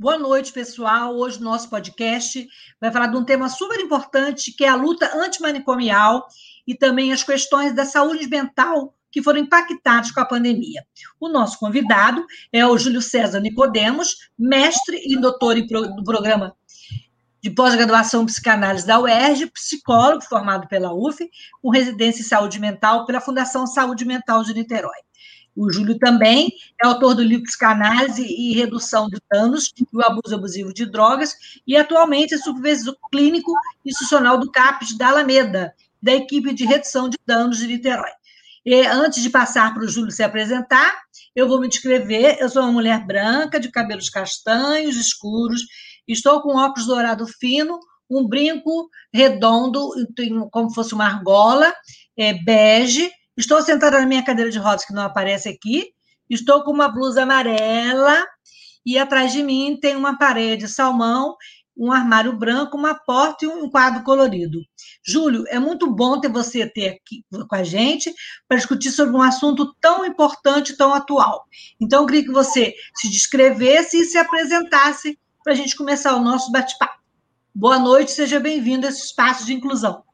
Boa noite, pessoal. Hoje nosso podcast vai falar de um tema super importante, que é a luta antimanicomial e também as questões da saúde mental que foram impactadas com a pandemia. O nosso convidado é o Júlio César Nicodemos, mestre e doutor do programa de pós-graduação em psicanálise da UERJ, psicólogo formado pela UF, com residência em saúde mental pela Fundação Saúde Mental de Niterói. O Júlio também é autor do livro Psicanálise e Redução de Danos e o Abuso Abusivo de Drogas e atualmente é supervisor clínico institucional do CAPES da Alameda, da equipe de redução de danos de Niterói. E antes de passar para o Júlio se apresentar, eu vou me descrever. Eu sou uma mulher branca, de cabelos castanhos, escuros, estou com óculos dourado fino, um brinco redondo, como fosse uma argola, é, bege, Estou sentada na minha cadeira de rodas, que não aparece aqui. Estou com uma blusa amarela e atrás de mim tem uma parede salmão, um armário branco, uma porta e um quadro colorido. Júlio, é muito bom ter você ter aqui com a gente para discutir sobre um assunto tão importante, tão atual. Então, eu queria que você se descrevesse e se apresentasse para a gente começar o nosso bate-papo. Boa noite, seja bem-vindo a esse espaço de inclusão.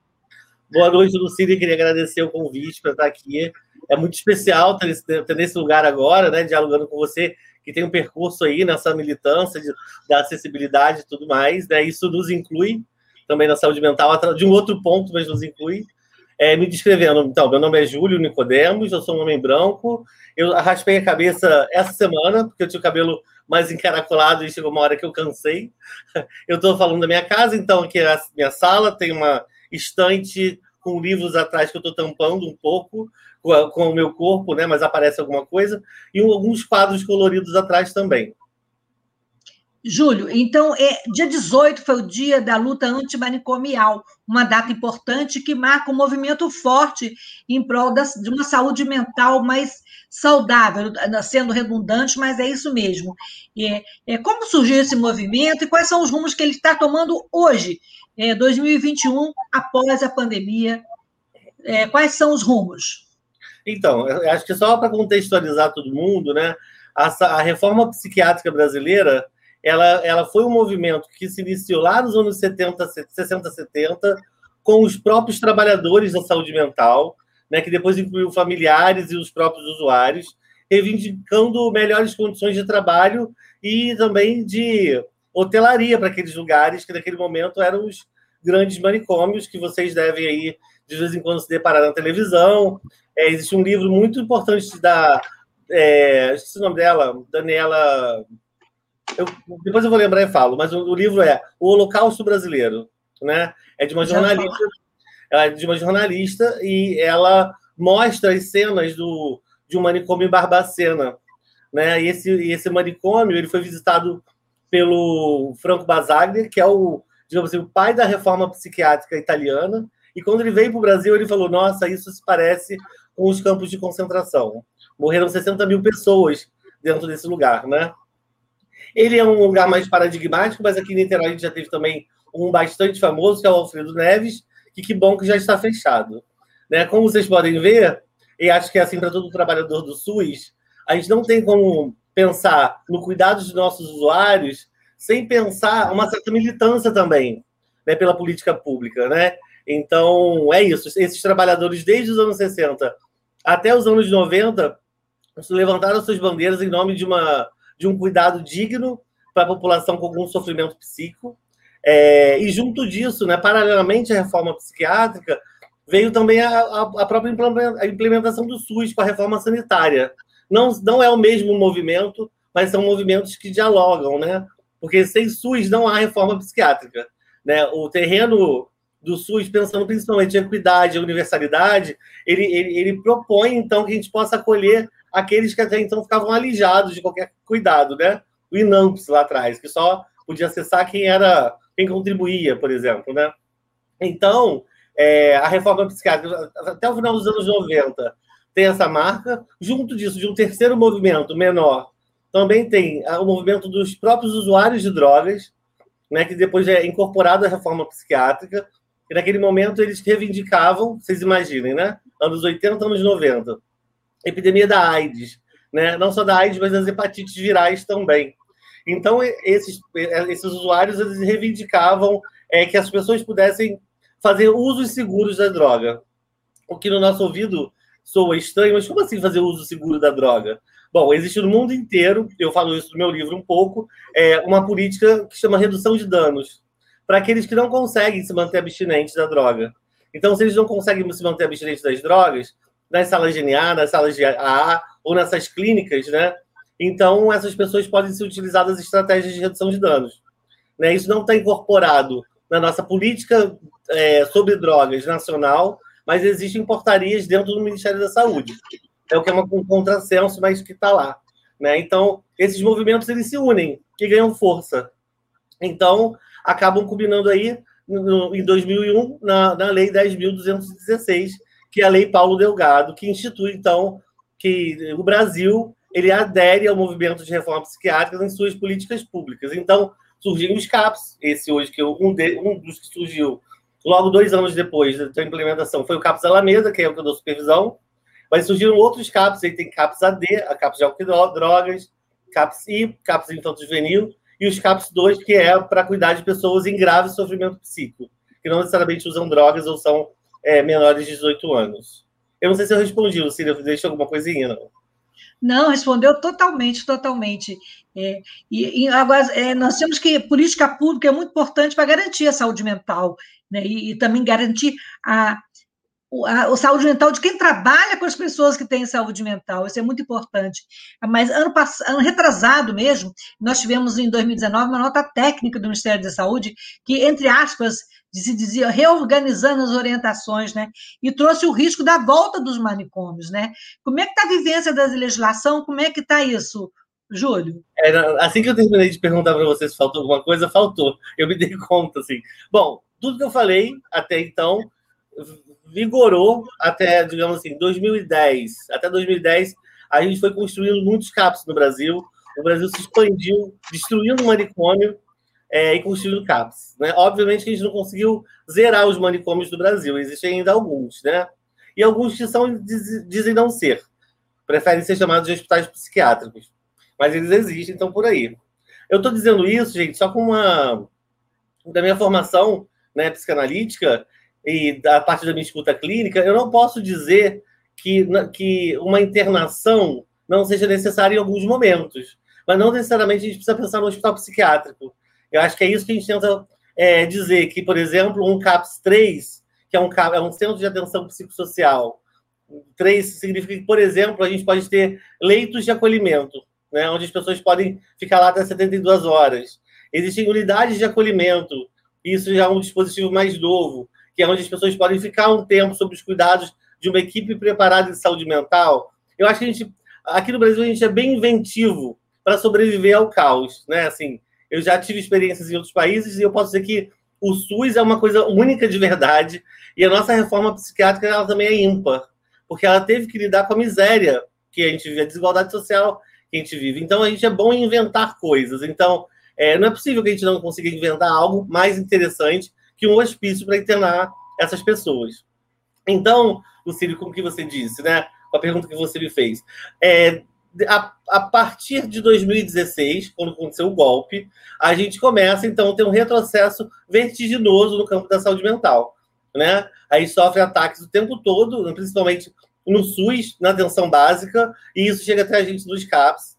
Boa noite, Lucília. Queria agradecer o convite para estar aqui. É muito especial ter, ter nesse lugar agora, né, dialogando com você, que tem um percurso aí nessa militância de, da acessibilidade e tudo mais. Né? Isso nos inclui também na saúde mental, de um outro ponto, mas nos inclui. É, me descrevendo, então, meu nome é Júlio Nicodemos, eu sou um homem branco. Eu raspei a cabeça essa semana, porque eu tinha o cabelo mais encaracolado e chegou uma hora que eu cansei. Eu estou falando da minha casa, então, aqui é a minha sala, tem uma estante com livros atrás que eu estou tampando um pouco com, a, com, o meu corpo, né? Mas aparece alguma coisa e alguns quadros coloridos atrás também. Júlio, então, é, dia 18 foi o dia da luta antimanicomial, uma data importante que marca um movimento forte em prol de uma saúde mental mais saudável, sendo redundante, mas é isso mesmo. É, é, como surgiu esse movimento e quais são os rumos que ele está tomando hoje, é, 2021, após a pandemia? É, quais são os rumos? Então, acho que só para contextualizar todo mundo, né? A, a, reforma psiquiátrica brasileira ela, ela foi um movimento que se iniciou lá nos anos 70, 60, 70, com os próprios trabalhadores da saúde mental, né, que depois incluiu familiares e os próprios usuários, reivindicando melhores condições de trabalho e também de hotelaria para aqueles lugares que naquele momento eram os grandes manicômios que vocês devem aí de vez em quando se deparar na televisão. É, existe um livro muito importante da é, o nome dela, Daniela. Eu, depois eu vou lembrar e falo, mas o, o, livro é O Holocausto Brasileiro, né? É de uma jornalista, é de uma jornalista e ela mostra as cenas do, de um manicômio em Barbacena, né? E esse, esse manicômio ele foi visitado pelo Franco Basaglia, que é o, digamos assim, o pai da reforma psiquiátrica italiana. E quando ele veio para o Brasil, ele falou: Nossa, isso se parece com os campos de concentração. Morreram 60 mil pessoas dentro desse lugar, né? Ele é um lugar mais paradigmático, mas aqui em Niterói a gente já teve também um bastante famoso, que é o Alfredo Neves, que que bom que já está fechado. Né? Como vocês podem ver, e acho que é assim para todo trabalhador do SUS, a gente não tem como pensar no cuidado dos nossos usuários sem pensar uma certa militância também né, pela política pública. Né? Então, é isso. Esses trabalhadores, desde os anos 60 até os anos 90, levantaram suas bandeiras em nome de, uma, de um cuidado digno para a população com algum sofrimento psíquico. É, e junto disso, né, paralelamente à reforma psiquiátrica, veio também a, a, própria implementação do SUS com a reforma sanitária. Não, não é o mesmo movimento, mas são movimentos que dialogam, né? Porque sem SUS não há reforma psiquiátrica. Né? O terreno do SUS, pensando principalmente em equidade e universalidade, ele, ele, ele propõe, então, que a gente possa acolher aqueles que até então ficavam alijados de qualquer cuidado, né? O INAMPS lá atrás, que só podia acessar quem era, quem contribuía, por exemplo, né? Então, é, a reforma psiquiátrica, até o final dos anos 90, tem essa marca. Junto disso, de um terceiro movimento menor, também tem o movimento dos próprios usuários de drogas, né, que depois é incorporado à reforma psiquiátrica, e naquele momento eles reivindicavam, vocês imaginem, né? Anos 80, anos 90. Epidemia da AIDS, né? Não só da AIDS, mas das hepatites virais também. Então, esses, esses usuários eles reivindicavam é, que as pessoas pudessem fazer usos seguros da droga. O que no nosso ouvido soa estranho, mas como assim fazer uso seguro da droga? Bom, existe no mundo inteiro, eu falo isso no meu livro um pouco, é uma política que chama redução de danos para aqueles que não conseguem se manter abstinentes da droga. Então, se eles não conseguem se manter abstinentes das drogas, nas salas de NA, nas salas de AA ou nessas clínicas, né? Então, essas pessoas podem ser utilizadas estratégias de redução de danos. Né? Isso não está incorporado na nossa política é, sobre drogas nacional, mas existem portarias dentro do Ministério da Saúde. É o que é um contrassenso, mas que está lá. Né? Então, esses movimentos eles se unem e ganham força. Então, acabam combinando aí no, em 2001 na, na Lei 10.216, que é a Lei Paulo Delgado, que institui, então, que o Brasil ele adere ao movimento de reforma psiquiátrica em suas políticas públicas. Então, surgiram os CAPS, esse hoje, que eu, um, de, um dos que surgiu logo dois anos depois da implementação foi o CAPS Alameda, que é o que eu dou supervisão, mas surgiram outros CAPS, aí tem CAPS AD, a CAPS de álcool drogas, CAPS I, CAPS Infanto Juvenil, e os CAPS 2, que é para cuidar de pessoas em grave sofrimento psíquico, que não necessariamente usam drogas ou são é, menores de 18 anos. Eu não sei se eu respondi, Lucília, deixa alguma coisinha, não. Não, respondeu totalmente, totalmente. É, e, e, agora, é, nós temos que política pública é muito importante para garantir a saúde mental, né? E, e também garantir a, a, a, saúde mental de quem trabalha com as pessoas que têm saúde mental, isso é muito importante. Mas ano passado, ano retrasado mesmo, nós tivemos em 2019 uma nota técnica do Ministério da Saúde que, entre aspas, se dizia reorganizando as orientações, né? E trouxe o risco da volta dos manicômios, né? Como é que está a vivência da legislação? Como é que está isso, Júlio? Assim que eu terminei de perguntar para você se faltou alguma coisa, faltou. Eu me dei conta, assim. Bom, tudo que eu falei até então vigorou até, digamos assim, 2010. Até 2010, a gente foi construindo muitos CAPs no Brasil. O Brasil se expandiu, destruindo o manicômio é, e construindo CAPs. Né? Obviamente que a gente não conseguiu zerar os manicômios do Brasil, existem ainda alguns, né? E alguns que são, dizem não ser, preferem ser chamados de hospitais psiquiátricos. Mas eles existem, então por aí. Eu estou dizendo isso, gente, só com uma. da minha formação né, psicanalítica, e da parte da minha escuta clínica, eu não posso dizer que, que uma internação não seja necessária em alguns momentos. Mas não necessariamente a gente precisa pensar no hospital psiquiátrico. Eu acho que é isso que a gente tenta é, dizer, que, por exemplo, um CAPS 3, que é um, é um centro de atenção psicossocial, 3 significa que, por exemplo, a gente pode ter leitos de acolhimento, né, onde as pessoas podem ficar lá até 72 horas. Existem unidades de acolhimento, isso já é um dispositivo mais novo, que é onde as pessoas podem ficar um tempo sob os cuidados de uma equipe preparada de saúde mental. Eu acho que a gente, aqui no Brasil, a gente é bem inventivo para sobreviver ao caos, né? Assim, eu já tive experiências em outros países e eu posso dizer que o SUS é uma coisa única de verdade e a nossa reforma psiquiátrica ela também é ímpar, porque ela teve que lidar com a miséria que a gente vive, a desigualdade social que a gente vive. Então, a gente é bom em inventar coisas. Então, é, não é possível que a gente não consiga inventar algo mais interessante que um hospício para internar essas pessoas. Então, Lucílio, como que você disse, né? Com a pergunta que você me fez. É, a, a, partir de 2016, quando aconteceu o golpe, a gente começa, então, a ter um retrocesso vertiginoso no campo da saúde mental. Né? Aí sofre ataques o tempo todo, principalmente no SUS, na atenção básica, e isso chega até a gente nos CAPS,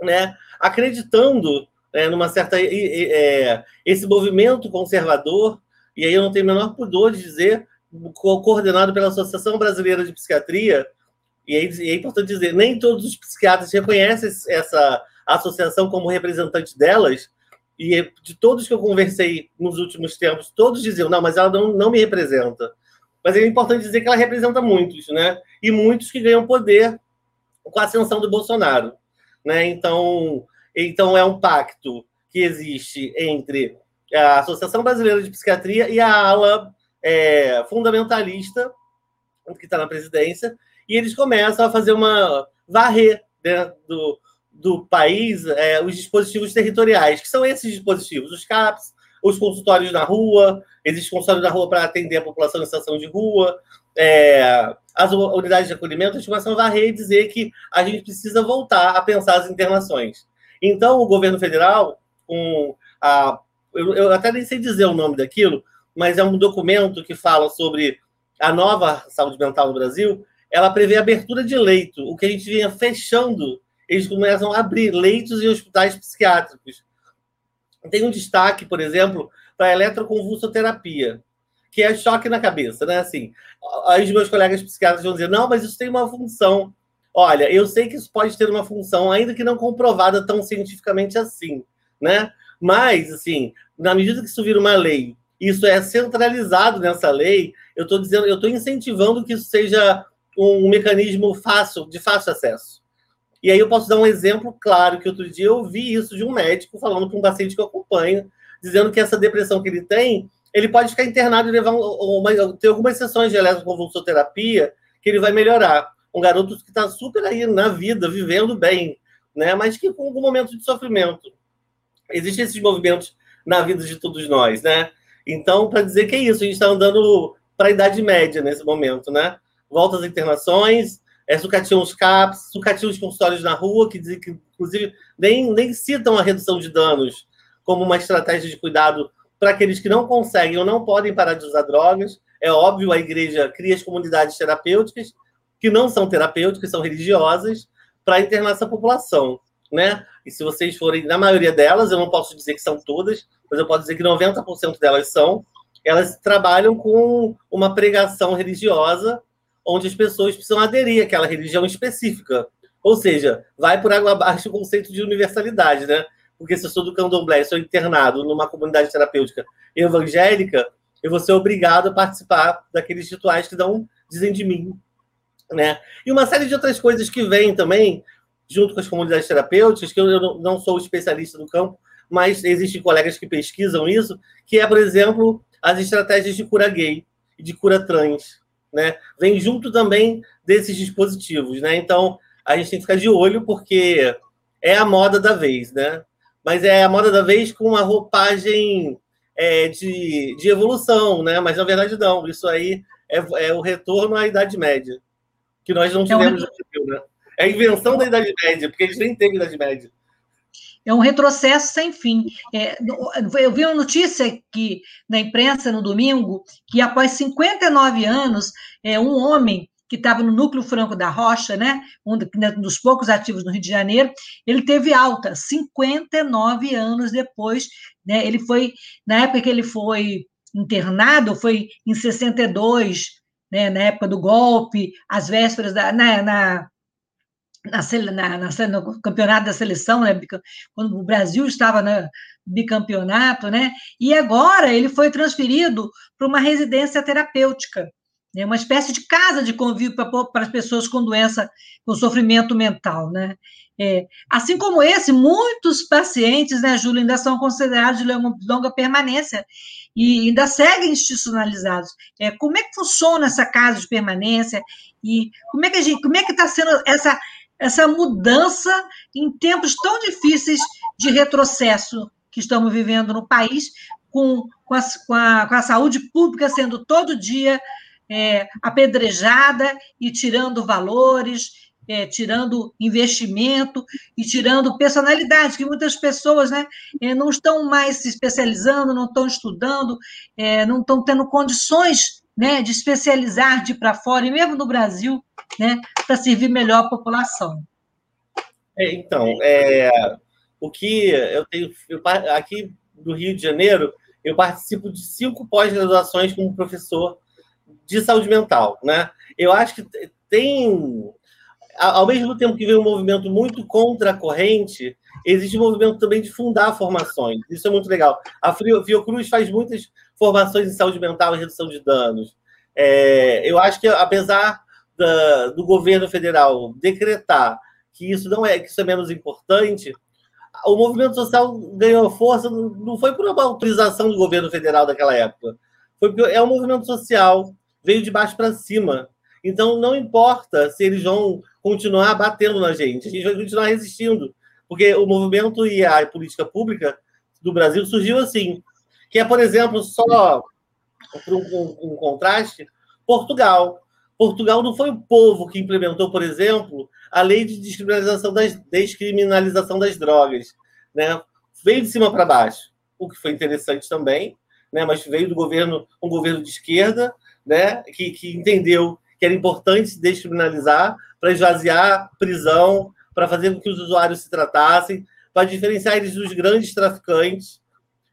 né? acreditando é, numa certa. É, esse movimento conservador, e aí eu não tenho o menor pudor de dizer, coordenado pela Associação Brasileira de Psiquiatria, e é, é importante dizer, nem todos os psiquiatras reconhecem essa associação como representante delas, e de todos que eu conversei nos últimos tempos, todos diziam, não, mas ela não, não me representa. Mas é importante dizer que ela representa muitos, né? E muitos que ganham poder com a ascensão do Bolsonaro. Né? Então, então, é um pacto que existe entre a Associação Brasileira de Psiquiatria e a ala é, fundamentalista, que está na presidência, e eles começam a fazer uma varrer dentro do, do país é, os dispositivos territoriais, que são esses dispositivos, os CAPs, os consultórios na rua, existem consultórios na rua para atender a população em situação de rua, é, as unidades de acolhimento, eles começam a varrer e dizer que a gente precisa voltar a pensar as internações. Então, o governo federal, com a, eu, eu até nem sei dizer o nome daquilo, mas é um documento que fala sobre a nova saúde mental no Brasil, ela prevê abertura de leito, o que a gente vinha fechando, eles começam a abrir leitos em hospitais psiquiátricos. Tem um destaque, por exemplo, para a eletroconvulsoterapia, que é choque na cabeça, né? Assim, aí os meus colegas psiquiatras vão dizer, não, mas isso tem uma função. Olha, eu sei que isso pode ter uma função, ainda que não comprovada tão cientificamente assim, né? Mas, assim, na medida que isso vira uma lei, isso é centralizado nessa lei, eu estou dizendo, eu estou incentivando que isso seja um, mecanismo fácil, de fácil acesso. E aí eu posso dar um exemplo claro, que outro dia eu ouvi isso de um médico falando com um paciente que eu acompanho, dizendo que essa depressão que ele tem, ele pode ficar internado e levar uma, ter algumas sessões de eletroconvulsoterapia que ele vai melhorar. Um garoto que está super aí na vida, vivendo bem, né? mas que com algum momento de sofrimento. Existem esses movimentos na vida de todos nós, né? Então, para dizer que é isso, a gente está andando para a Idade Média nesse momento, né? Volta às internações, é, sucatiam os CAPs, sucatiam os consultórios na rua, que, que inclusive nem, nem citam a redução de danos como uma estratégia de cuidado para aqueles que não conseguem ou não podem parar de usar drogas. É óbvio, a igreja cria as comunidades terapêuticas, que não são terapêuticas, são religiosas, para internar essa população. Né? E se vocês forem, na maioria delas, eu não posso dizer que são todas, mas eu posso dizer que 90% delas são, elas trabalham com uma pregação religiosa onde as pessoas precisam aderir àquela religião específica. Ou seja, vai por água abaixo o conceito de universalidade, né? Porque se eu sou do candomblé e sou internado numa comunidade terapêutica evangélica, eu vou ser obrigado a participar daqueles rituais que dão, dizem de mim, né? E uma série de outras coisas que vêm também, junto com as comunidades terapêuticas, que eu não sou especialista no campo, mas existem colegas que pesquisam isso, que é, por exemplo, as estratégias de cura gay de cura trans, né? Vem junto também desses dispositivos, né? Então, a gente tem que ficar de olho porque é a moda da vez, né? Mas é a moda da vez com uma roupagem é, de, de evolução, né? Mas na verdade não, isso aí é, é o retorno à Idade Média, que nós não tivemos é um... né? É a invenção da Idade Média, porque a gente nem teve Idade Média. É um retrocesso sem fim. É, eu vi uma notícia que, na imprensa no domingo que após 59 anos, é, um homem que estava no núcleo franco da Rocha, né, um dos poucos ativos no Rio de Janeiro, ele teve alta 59 anos depois, né, ele foi na época que ele foi internado, foi em 62, né, na época do golpe, às vésperas da na, na na, na, na, no campeonato da seleção, né, quando o Brasil estava no bicampeonato, né, e agora ele foi transferido para uma residência terapêutica, né, uma espécie de casa de convívio para as pessoas com doença, com sofrimento mental, né. É, assim como esse, muitos pacientes, né, Júlio, ainda são considerados de longa, permanência e ainda seguem institucionalizados. É, como é que funciona essa casa de permanência e como é que a gente, como é que está sendo essa essa mudança em tempos tão difíceis de retrocesso que estamos vivendo no país, com, com, a, com, a, com a saúde pública sendo todo dia é, apedrejada e tirando valores, é, tirando investimento e tirando personalidade, que muitas pessoas né, é, não estão mais se especializando, não estão estudando, é, não estão tendo condições né, de especializar, de para fora, e mesmo no Brasil, né, para servir melhor a população. É, então, é, o que eu tenho eu, aqui do Rio de Janeiro, eu participo de cinco pós-graduações como professor de saúde mental, né? Eu acho que tem, ao mesmo tempo que vem um movimento muito contra a corrente, existe um movimento também de fundar formações. Isso é muito legal. A Fiocruz faz muitas formações em saúde mental e redução de danos. É, eu acho que, apesar da, do governo federal decretar que isso não é que isso é menos importante, o movimento social ganhou força não foi por uma autorização do governo federal daquela época, foi é um movimento social veio de baixo para cima. Então não importa se eles vão continuar batendo na gente, a gente vai continuar resistindo, porque o movimento e a política pública do Brasil surgiu assim, que é por exemplo só um, um, um contraste, Portugal. Portugal não foi o povo que implementou, por exemplo, a lei de descriminalização das, descriminalização das drogas. Né? Veio de cima para baixo, o que foi interessante também, né? mas veio do governo, um governo de esquerda, né? que, que entendeu que era importante descriminalizar para esvaziar prisão, para fazer com que os usuários se tratassem, para diferenciar eles dos grandes traficantes.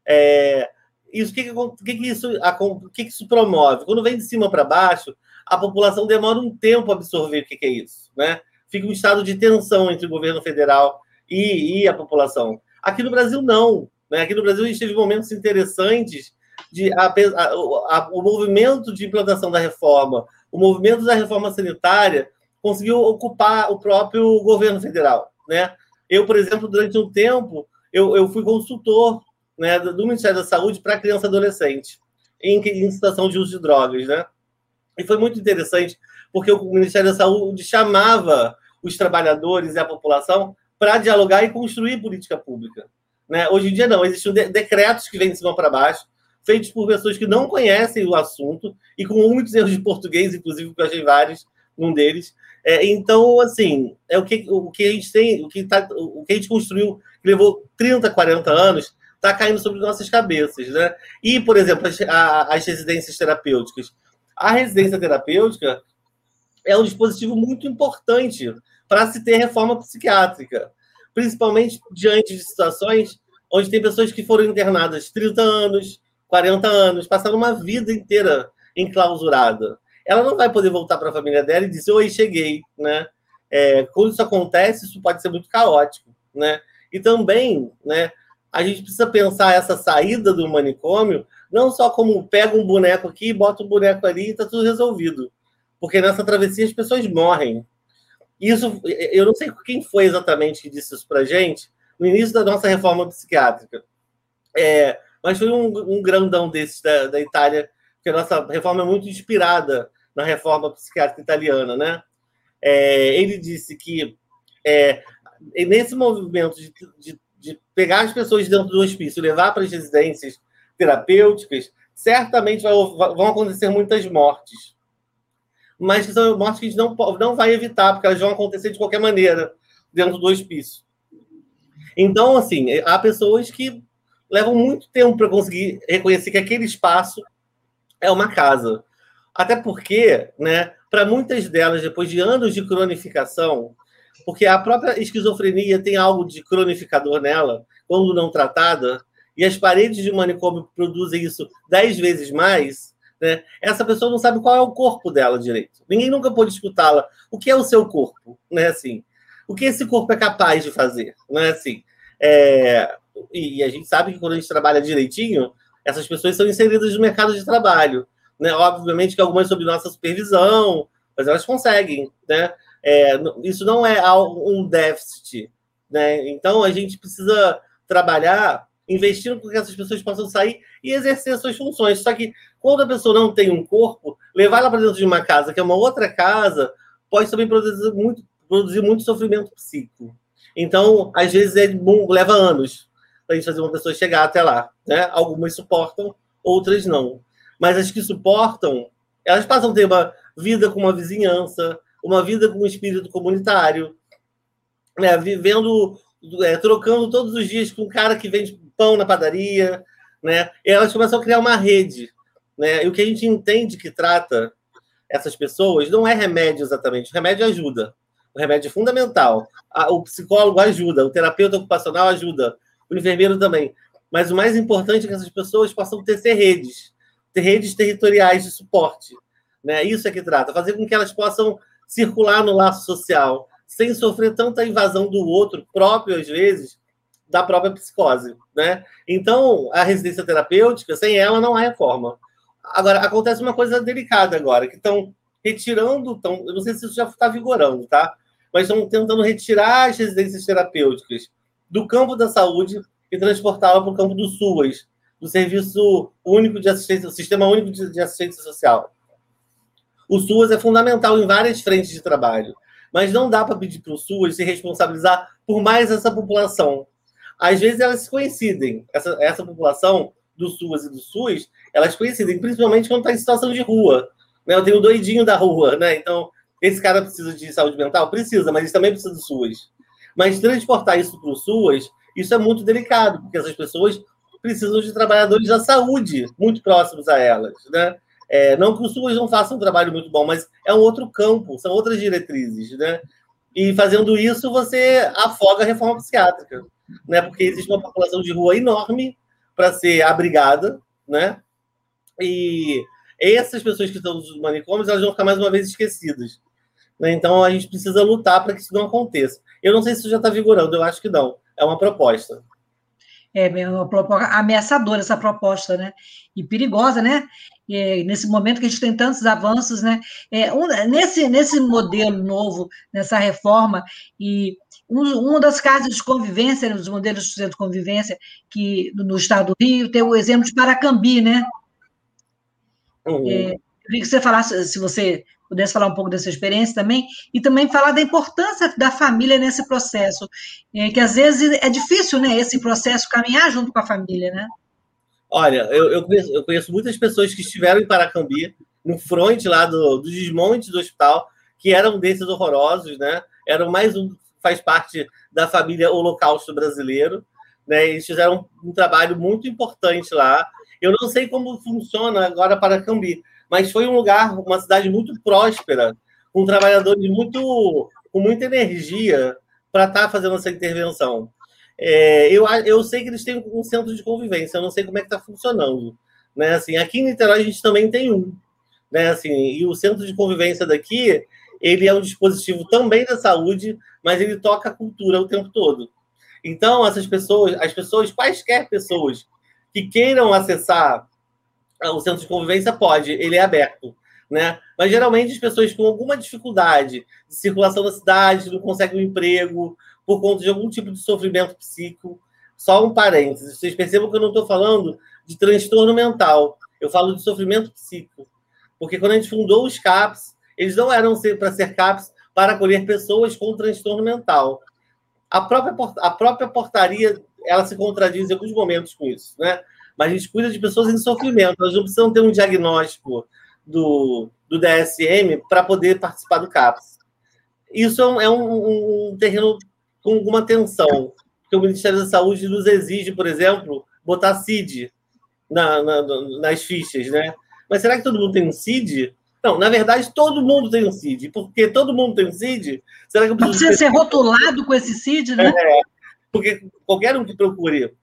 É, isso, que, que, que, isso, a, que, que isso promove? Quando vem de cima para baixo, a população demora um tempo a absorver o que, que é isso, né? Fica um estado de tensão entre o governo federal e, e a população. Aqui no Brasil, não. Né? Aqui no Brasil, a gente teve momentos interessantes de a, a, a, o movimento de implantação da reforma, o movimento da reforma sanitária conseguiu ocupar o próprio governo federal, né? Eu, por exemplo, durante um tempo, eu, eu fui consultor né, do Ministério da Saúde para criança e adolescente em, em situação de uso de drogas, né? E foi muito interessante, porque o Ministério da Saúde chamava os trabalhadores e a população para dialogar e construir política pública. Né? Hoje em dia, não, existem decretos que vêm de cima para baixo, feitos por pessoas que não conhecem o assunto e com muitos erros de português, inclusive, que eu achei vários, um deles. É, então, assim, é o que, o que a gente tem, o que, tá, o que a gente construiu, que levou 30, 40 anos, está caindo sobre nossas cabeças, né? E, por exemplo, as, a, as residências terapêuticas. A residência terapêutica é um dispositivo muito importante para se ter reforma psiquiátrica, principalmente diante de situações onde tem pessoas que foram internadas 30 anos, 40 anos, passaram uma vida inteira enclausurada. Ela não vai poder voltar para a família dela e dizer, oi, cheguei, né? É, quando isso acontece, isso pode ser muito caótico, né? E também, né, a gente precisa pensar essa saída do manicômio não só como pega um boneco aqui, bota um boneco ali e está tudo resolvido. Porque nessa travessia as pessoas morrem. Isso, eu não sei quem foi exatamente que disse isso para gente no início da nossa reforma psiquiátrica. É, mas foi um, um grandão desses da, da Itália, que a nossa reforma é muito inspirada na reforma psiquiátrica italiana, né? É, ele disse que é, nesse movimento de, de de pegar as pessoas dentro do hospício levar para as residências terapêuticas, certamente vai, vão acontecer muitas mortes. Mas são mortes que a gente não, não vai evitar, porque elas vão acontecer de qualquer maneira dentro do hospício. Então, assim, há pessoas que levam muito tempo para conseguir reconhecer que aquele espaço é uma casa. Até porque, né, para muitas delas, depois de anos de cronificação, porque a própria esquizofrenia tem algo de cronificador nela, quando não tratada, e as paredes de manicômio produzem isso dez vezes mais, né? essa pessoa não sabe qual é o corpo dela direito. Ninguém nunca pôde escutá-la. O que é o seu corpo? Né? Assim, o que esse corpo é capaz de fazer? Não é assim? É... E a gente sabe que quando a gente trabalha direitinho, essas pessoas são inseridas no mercado de trabalho. Né? Obviamente que algumas sob nossa supervisão, mas elas conseguem, né? É, isso não é um déficit. Né? Então, a gente precisa trabalhar investindo para que essas pessoas possam sair e exercer suas funções. Só que quando a pessoa não tem um corpo, levar ela para dentro de uma casa, que é uma outra casa, pode também produzir muito, produzir muito sofrimento psíquico. Então, às vezes, é bom, leva anos para a gente fazer uma pessoa chegar até lá. Né? Algumas suportam, outras não. Mas as que suportam, elas passam a ter uma vida com uma vizinhança, uma vida com um espírito comunitário, né? vivendo, é, trocando todos os dias com um cara que vende pão na padaria, né? E elas começam a criar uma rede, né? E o que a gente entende que trata essas pessoas não é remédio exatamente, o remédio ajuda, o remédio é fundamental, o psicólogo ajuda, o terapeuta ocupacional ajuda, o enfermeiro também, mas o mais importante é que essas pessoas possam ter redes, ter redes territoriais de suporte, né? Isso é que trata, fazer com que elas possam circular no laço social, sem sofrer tanta invasão do outro, próprio às vezes, da própria psicose, né? Então, a residência terapêutica, sem ela não há reforma. Agora, acontece uma coisa delicada agora, que estão retirando, tão, eu não sei se isso já está vigorando, tá? Mas estão tentando retirar as residências terapêuticas do campo da saúde e transportá-la para o campo do SUAS, do Serviço Único de Assistência, Sistema Único de Assistência Social. O SUAS é fundamental em várias frentes de trabalho, mas não dá para pedir para o SUAS se responsabilizar por mais essa população. Às vezes elas coincidem, essa, essa população do SUAS e do SUS, elas coincidem, principalmente quando está em situação de rua. Né? Eu tenho o doidinho da rua, né? Então, esse cara precisa de saúde mental? Precisa, mas ele também precisa do SUS. Mas transportar isso para o SUS, isso é muito delicado, porque essas pessoas precisam de trabalhadores da saúde muito próximos a elas, né? É, não que o SUS não faça um trabalho muito bom, mas é um outro campo, são outras diretrizes, né? E fazendo isso, você afoga a reforma psiquiátrica, né? Porque existe uma população de rua enorme para ser abrigada, né? E essas pessoas que estão nos manicômios, elas vão ficar mais uma vez esquecidas. Né? Então a gente precisa lutar para que isso não aconteça. Eu não sei se isso já está vigorando, eu acho que não. É uma proposta. É, é uma proposta ameaçadora essa proposta, né? E perigosa, né? Nesse momento que a gente tem tantos avanços, né? É, um, nesse, nesse modelo novo, nessa reforma, e um, uma das casas de convivência, dos modelos de convivência, que no estado do Rio, tem o exemplo de Paracambi, né? Uhum. É, eu queria que você falasse, se você pudesse falar um pouco dessa experiência também, e também falar da importância da família nesse processo, é, que às vezes é difícil, né, esse processo caminhar junto com a família, né? Olha, eu, eu, conheço, eu conheço, muitas pessoas que estiveram em Paracambi, no front lá do, do desmonte do hospital, que eram desses horrorosos, né? Eram mais um faz parte da família Holocausto brasileiro, né? Eles fizeram um trabalho muito importante lá. Eu não sei como funciona agora Paracambi, mas foi um lugar, uma cidade muito próspera, com trabalhadores muito com muita energia para estar tá fazendo essa intervenção. É, eu, eu sei que eles têm um centro de convivência, eu não sei como é que está funcionando. Né? Assim, aqui em Niterói a gente também tem um. Né? Assim, e o centro de convivência daqui, ele é um dispositivo também da saúde, mas ele toca a cultura o tempo todo. Então, essas pessoas, as pessoas, quaisquer pessoas que queiram acessar o centro de convivência, pode, ele é aberto. Né? Mas geralmente as pessoas com alguma dificuldade de circulação na cidade, não conseguem um emprego, por conta de algum tipo de sofrimento psíquico. Só um parênteses, vocês percebam que eu não estou falando de transtorno mental, eu falo de sofrimento psíquico. Porque quando a gente fundou os CAPs, eles não eram para ser CAPs para acolher pessoas com transtorno mental. A própria, a própria portaria ela se contradiz em alguns momentos com isso, né? Mas a gente cuida de pessoas em sofrimento, elas não precisam ter um diagnóstico do, do DSM para poder participar do CAPS. Isso é um, é um, um terreno com alguma tensão, porque o Ministério da Saúde nos exige, por exemplo, botar CID na, na, nas fichas, né? Mas será que todo mundo tem um CID? Não, na verdade, todo mundo tem um CID. Porque todo mundo tem um CID, será que eu preciso. Precisa ser rotulado com esse CID, né? É, porque qualquer um que procure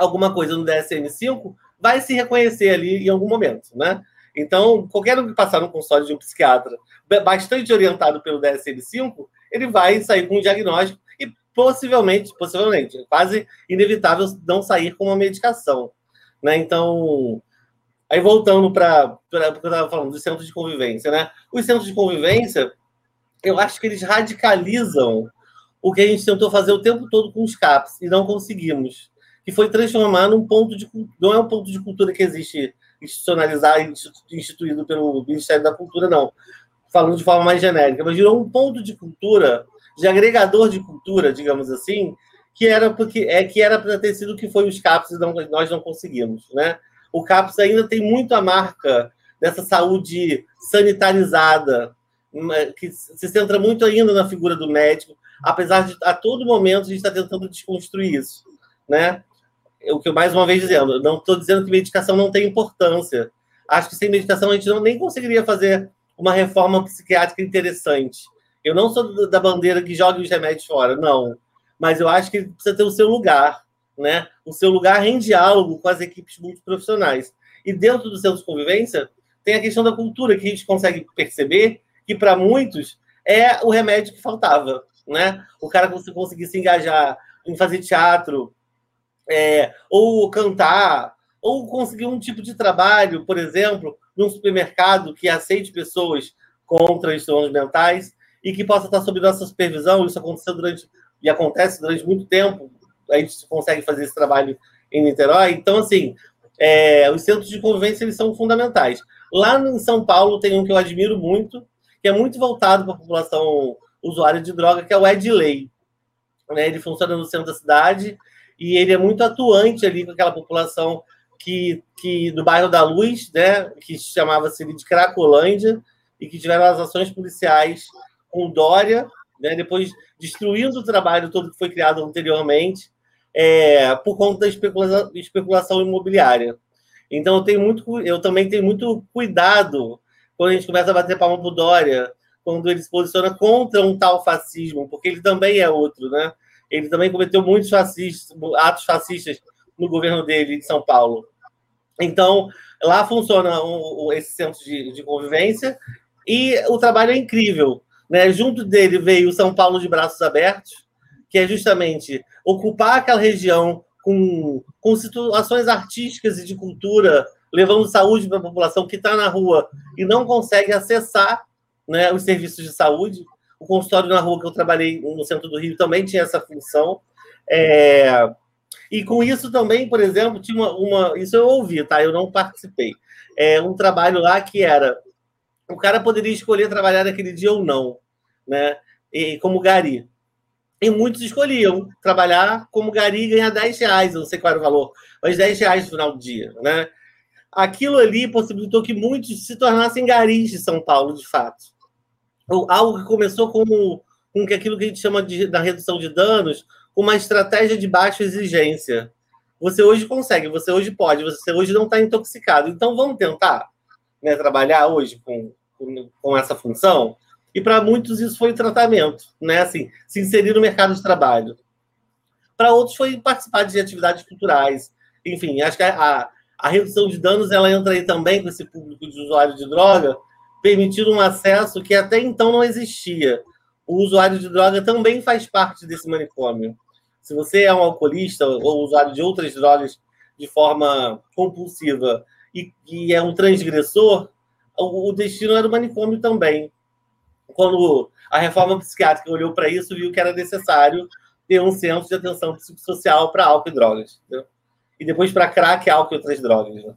alguma coisa no DSM-5 vai se reconhecer ali em algum momento, né? Então, qualquer um que passar no consultório de um psiquiatra bastante orientado pelo DSM-5, ele vai sair com um diagnóstico e possivelmente, possivelmente, é quase inevitável não sair com uma medicação, né? Então, Aí voltando para o que eu estava falando, dos centros de convivência, né? Os centros de convivência, eu acho que eles radicalizam o que a gente tentou fazer o tempo todo com os CAPs e não conseguimos, que foi transformar num ponto de não é um ponto de cultura que existe institucionalizado, instituído pelo Ministério da Cultura, não. Falando de forma mais genérica, mas virou um ponto de cultura, de agregador de cultura, digamos assim, que era porque é que era para ter sido o que foi os CAPs e não, nós não conseguimos, né? o CAPS ainda tem muito a marca dessa saúde sanitarizada, que se centra muito ainda na figura do médico, apesar de a todo momento a gente está tentando desconstruir isso, né? O que eu mais uma vez dizendo, não estou dizendo que medicação não tem importância. Acho que sem medicação a gente não, nem conseguiria fazer uma reforma psiquiátrica interessante. Eu não sou da bandeira que joga os remédios fora, não. Mas eu acho que precisa ter o seu lugar né, o seu lugar em diálogo com as equipes multiprofissionais. E dentro do centro de convivência, tem a questão da cultura, que a gente consegue perceber que, para muitos, é o remédio que faltava. Né? O cara conseguir se engajar em fazer teatro, é, ou cantar, ou conseguir um tipo de trabalho, por exemplo, num supermercado que aceite pessoas com transtornos mentais e que possa estar sob nossa supervisão. Isso aconteceu durante e acontece durante muito tempo. A gente consegue fazer esse trabalho em Niterói. Então, assim, é, os centros de convivência eles são fundamentais. Lá em São Paulo tem um que eu admiro muito, que é muito voltado para a população usuária de droga, que é o Edley. Né? Ele funciona no centro da cidade e ele é muito atuante ali com aquela população que, que do bairro da Luz, né, que chamava-se de Cracolândia, e que tiveram as ações policiais com Dória, né, depois destruindo o trabalho todo que foi criado anteriormente, é, por conta da especula especulação imobiliária. Então eu tenho muito, eu também tenho muito cuidado quando a gente começa a bater palma pro Dória, quando ele se posiciona contra um tal fascismo, porque ele também é outro, né? Ele também cometeu muitos fascistas, atos fascistas no governo dele em São Paulo. Então, lá funciona um, esse centro de, de, convivência e o trabalho é incrível. Né? Junto dele veio o São Paulo de Braços Abertos, que é justamente ocupar aquela região com, com situações artísticas e de cultura, levando saúde para a população que está na rua e não consegue acessar né, os serviços de saúde. O consultório na rua que eu trabalhei no centro do Rio também tinha essa função. É... E com isso também, por exemplo, tinha uma, uma, Isso eu ouvi, tá? Eu não participei. É um trabalho lá que era. O cara poderia escolher trabalhar naquele dia ou não, né? E, como gari. E muitos escolhiam trabalhar como gari e ganhar 10 reais, eu não sei qual era o valor, mas 10 reais no final do dia, né? Aquilo ali possibilitou que muitos se tornassem garis de São Paulo, de fato. Algo que começou com, aquilo que a gente chama de, da redução de danos, uma estratégia de baixa exigência. Você hoje consegue, você hoje pode, você hoje não está intoxicado. Então vamos tentar né, trabalhar hoje com, com, com essa função? E para muitos isso foi tratamento, né? Assim, se inserir no mercado de trabalho. Para outros foi participar de atividades culturais. Enfim, acho que a, a redução de danos ela entra aí também com esse público de usuário de droga, permitindo um acesso que até então não existia. O usuário de droga também faz parte desse manicômio. Se você é um alcoolista ou usuário de outras drogas de forma compulsiva e, e é um transgressor, o, o destino era o manicômio também quando a reforma psiquiátrica olhou para isso, viu que era necessário ter um centro de atenção psicossocial para álcool e drogas. E depois para crack, álcool e outras drogas. Né?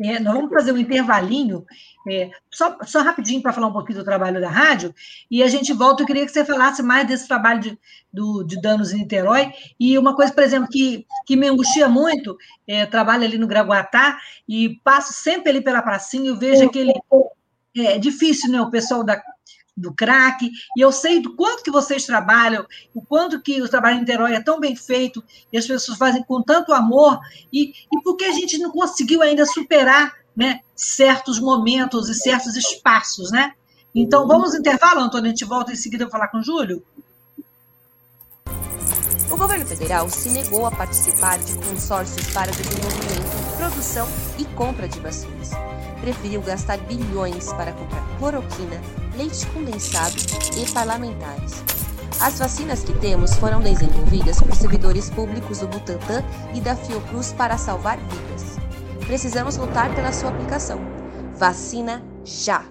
É, nós vamos fazer um intervalinho, é, só, só rapidinho para falar um pouquinho do trabalho da rádio, e a gente volta. Eu queria que você falasse mais desse trabalho de, do, de danos em Niterói. E uma coisa, por exemplo, que, que me angustia muito, é, trabalho ali no Graguatá, e passo sempre ali pela pracinha, eu vejo aquele é difícil, né? O pessoal da, do crack, e eu sei do quanto que vocês trabalham, o quanto que o trabalho em Niterói é tão bem feito, e as pessoas fazem com tanto amor, e, e porque a gente não conseguiu ainda superar né, certos momentos e certos espaços, né? Então, vamos intervalo, Antônio, a gente volta em seguida falar com o Júlio? O governo federal se negou a participar de consórcios para desenvolvimento, produção e compra de vacinas preferiu gastar bilhões para comprar cloroquina, leite condensado e parlamentares. As vacinas que temos foram desenvolvidas por servidores públicos do Butantan e da Fiocruz para salvar vidas. Precisamos lutar pela sua aplicação. Vacina já!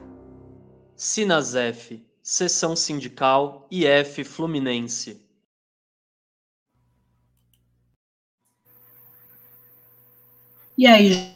Sinasef, Seção Sindical IF Fluminense. E aí,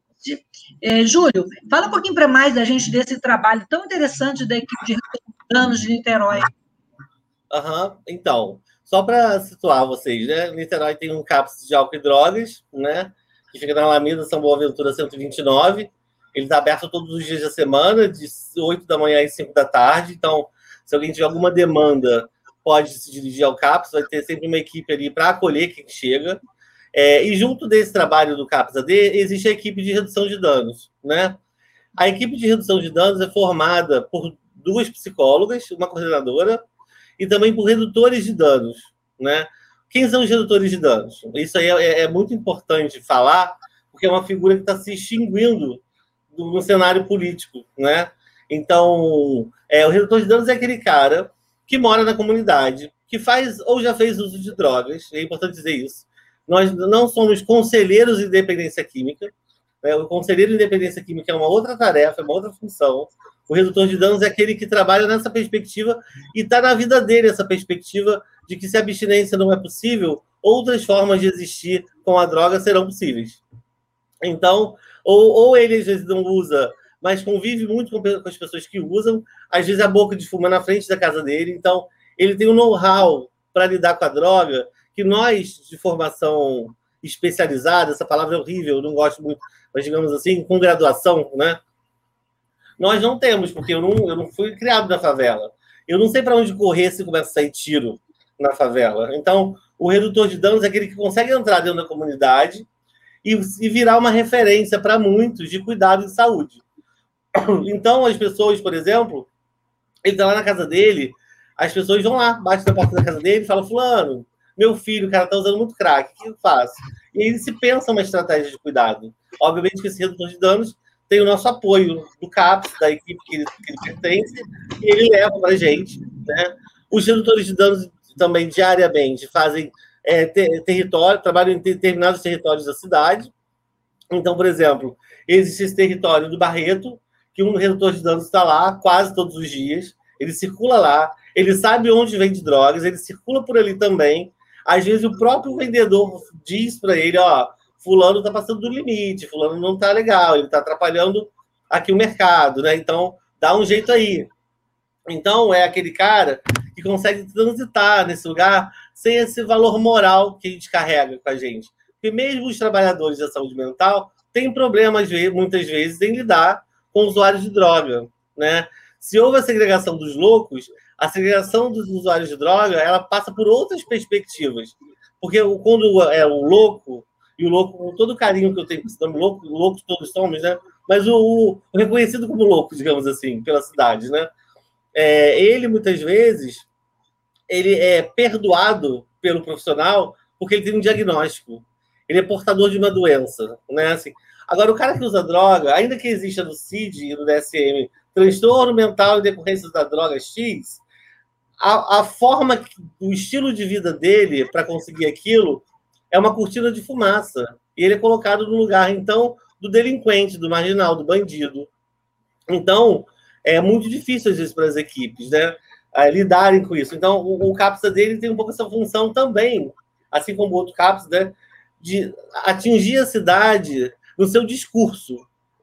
é, Júlio, fala um pouquinho para mais da gente desse trabalho tão interessante da equipe de danos de Niterói. Uhum. Então, só para situar vocês, né? Niterói tem um CAPS de álcool e drogas, né? Que fica na Alameda São Boaventura 129. Ele está aberto todos os dias da semana, de 8 da manhã às 5 da tarde. Então, se alguém tiver alguma demanda, pode se dirigir ao CAPS, vai ter sempre uma equipe ali para acolher quem chega. É, e junto desse trabalho do CAPS AD, existe a equipe de redução de danos, né? A equipe de redução de danos é formada por duas psicólogas, uma coordenadora, e também por redutores de danos, né? Quem são os redutores de danos? Isso aí é, é muito importante falar, porque é uma figura que está se extinguindo no cenário político, né? Então, é, o redutor de danos é aquele cara que mora na comunidade, que faz ou já fez uso de drogas, é importante dizer isso. Nós não somos conselheiros de dependência química, né? O conselheiro de independência química é uma outra tarefa, é uma outra função. O redutor de danos é aquele que trabalha nessa perspectiva e está na vida dele essa perspectiva de que se a abstinência não é possível, outras formas de existir com a droga serão possíveis. Então, ou, ou ele às vezes não usa, mas convive muito com, com as pessoas que usam, às vezes a boca de fuma na frente da casa dele, então ele tem um know-how para lidar com a droga que nós, de formação especializada, essa palavra é horrível, não gosto muito, mas digamos assim, com graduação, né? Nós não temos, porque eu não, eu não fui criado na favela. Eu não sei para onde correr se começa a sair tiro na favela. Então, o redutor de danos é aquele que consegue entrar dentro da comunidade e, e virar uma referência para muitos de cuidado de saúde. Então, as pessoas, por exemplo, ele está lá na casa dele, as pessoas vão lá, batem na porta da casa dele e falam: Fulano, meu filho, cara está usando muito crack, o que eu faço? E aí se pensa uma estratégia de cuidado. Obviamente que esse redutor de danos tem o nosso apoio do CAPS, da equipe que ele, que ele pertence, e ele leva para a gente. Né? Os redutores de danos também diariamente fazem é, ter, território, trabalham em determinados territórios da cidade. Então, por exemplo, existe esse território do Barreto, que um redutor de danos está lá quase todos os dias, ele circula lá, ele sabe onde vende drogas, ele circula por ali também. Às vezes o próprio vendedor diz para ele, ó, fulano está passando do limite, fulano não está legal, ele está atrapalhando aqui o mercado, né? Então, dá um jeito aí. Então, é aquele cara que consegue transitar nesse lugar sem esse valor moral que a gente carrega com a gente. Porque mesmo os trabalhadores da saúde mental têm problemas, muitas vezes, em lidar com usuários de droga, né? Se houve a segregação dos loucos, a segregação dos usuários de droga ela passa por outras perspectivas. Porque quando é o louco, e o louco, com todo o carinho que eu tenho por louco, loucos todos somos, né? Mas o, o, reconhecido como louco, digamos assim, pela cidade, né? É, ele, muitas vezes, ele é perdoado pelo profissional porque ele tem um diagnóstico. Ele é portador de uma doença, né? Assim, agora, o cara que usa droga, ainda que exista no CID e no DSM transtorno mental em decorrência da droga X, a, a forma, o estilo de vida dele para conseguir aquilo é uma cortina de fumaça. E ele é colocado no lugar, então, do delinquente, do marginal, do bandido. Então, é muito difícil, às vezes, para as equipes, né? lidarem com isso. Então, o, o CAPSA dele tem um pouco essa função também, assim como o outro CAPSA, né? De atingir a cidade no seu discurso,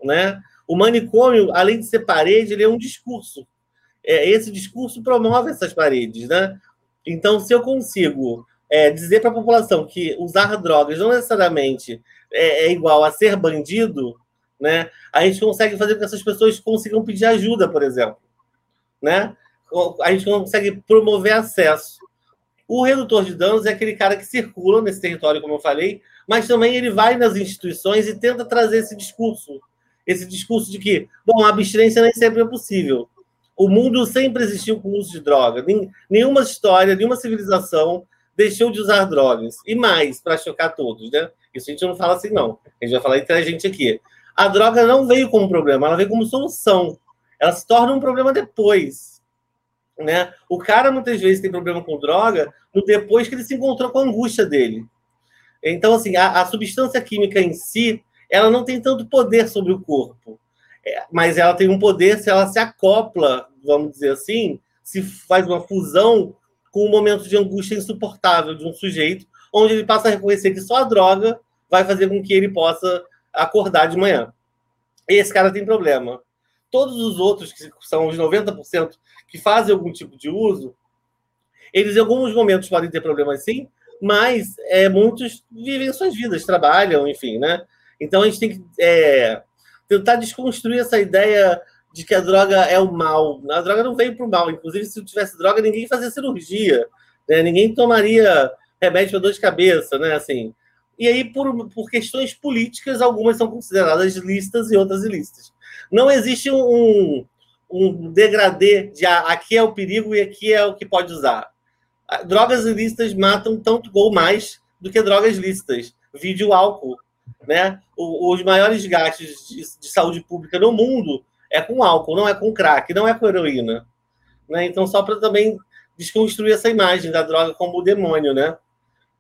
né? O manicômio, além de ser parede, ele é um discurso é, esse discurso promove essas paredes, né? Então, se eu consigo é, dizer para a população que usar drogas não necessariamente é, é, igual a ser bandido, né? A gente consegue fazer com que essas pessoas consigam pedir ajuda, por exemplo, né? A gente consegue promover acesso. O redutor de danos é aquele cara que circula nesse território, como eu falei, mas também ele vai nas instituições e tenta trazer esse discurso, esse discurso de que, bom, a abstinência nem sempre é possível o mundo sempre existiu com o uso de droga. Nenhuma história, nenhuma civilização deixou de usar drogas. E mais, para chocar todos, né? Isso a gente não fala assim, não. A gente vai falar entre a gente aqui. A droga não veio como problema, ela veio como solução. Ela se torna um problema depois. Né? O cara muitas vezes tem problema com droga no depois que ele se encontrou com a angústia dele. Então, assim, a, a substância química em si, ela não tem tanto poder sobre o corpo. Mas ela tem um poder se ela se acopla, vamos dizer assim, se faz uma fusão com um momento de angústia insuportável de um sujeito, onde ele passa a reconhecer que só a droga vai fazer com que ele possa acordar de manhã. Esse cara tem problema. todos os outros, que são os 90% que fazem algum tipo de uso, eles em alguns momentos podem ter problemas sim, mas é, muitos vivem suas vidas, trabalham, enfim, né? Então a gente tem que é, tentar desconstruir essa ideia de que a droga é o mal. A droga não veio para o mal. Inclusive, se tivesse droga, ninguém fazia cirurgia, né? ninguém tomaria remédio para dor de cabeça, né? Assim, e aí, por, por questões políticas, algumas são consideradas listas e outras ilícitas. Não existe um, um degradê de ah, aqui é o perigo e aqui é o que pode usar. Drogas ilícitas matam tanto ou mais do que drogas lícitas. Vídeo álcool. Né? os maiores gastos de, de, saúde pública no mundo é com álcool, não é com crack, não é com heroína. Né? Então, só para também desconstruir essa imagem da droga como demônio, né?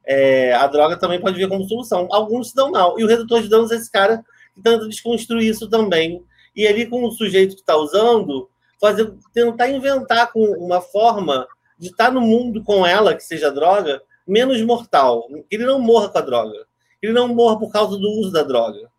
É, a droga também pode vir como solução. Alguns se dão mal. E o redutor de danos é esse cara que tenta desconstruir isso também. E ali, com o sujeito que está usando, fazer, tentar inventar com uma forma de estar tá no mundo com ela, que seja droga, menos mortal. Que ele não morra com a droga. Ele não morra por causa do uso da droga.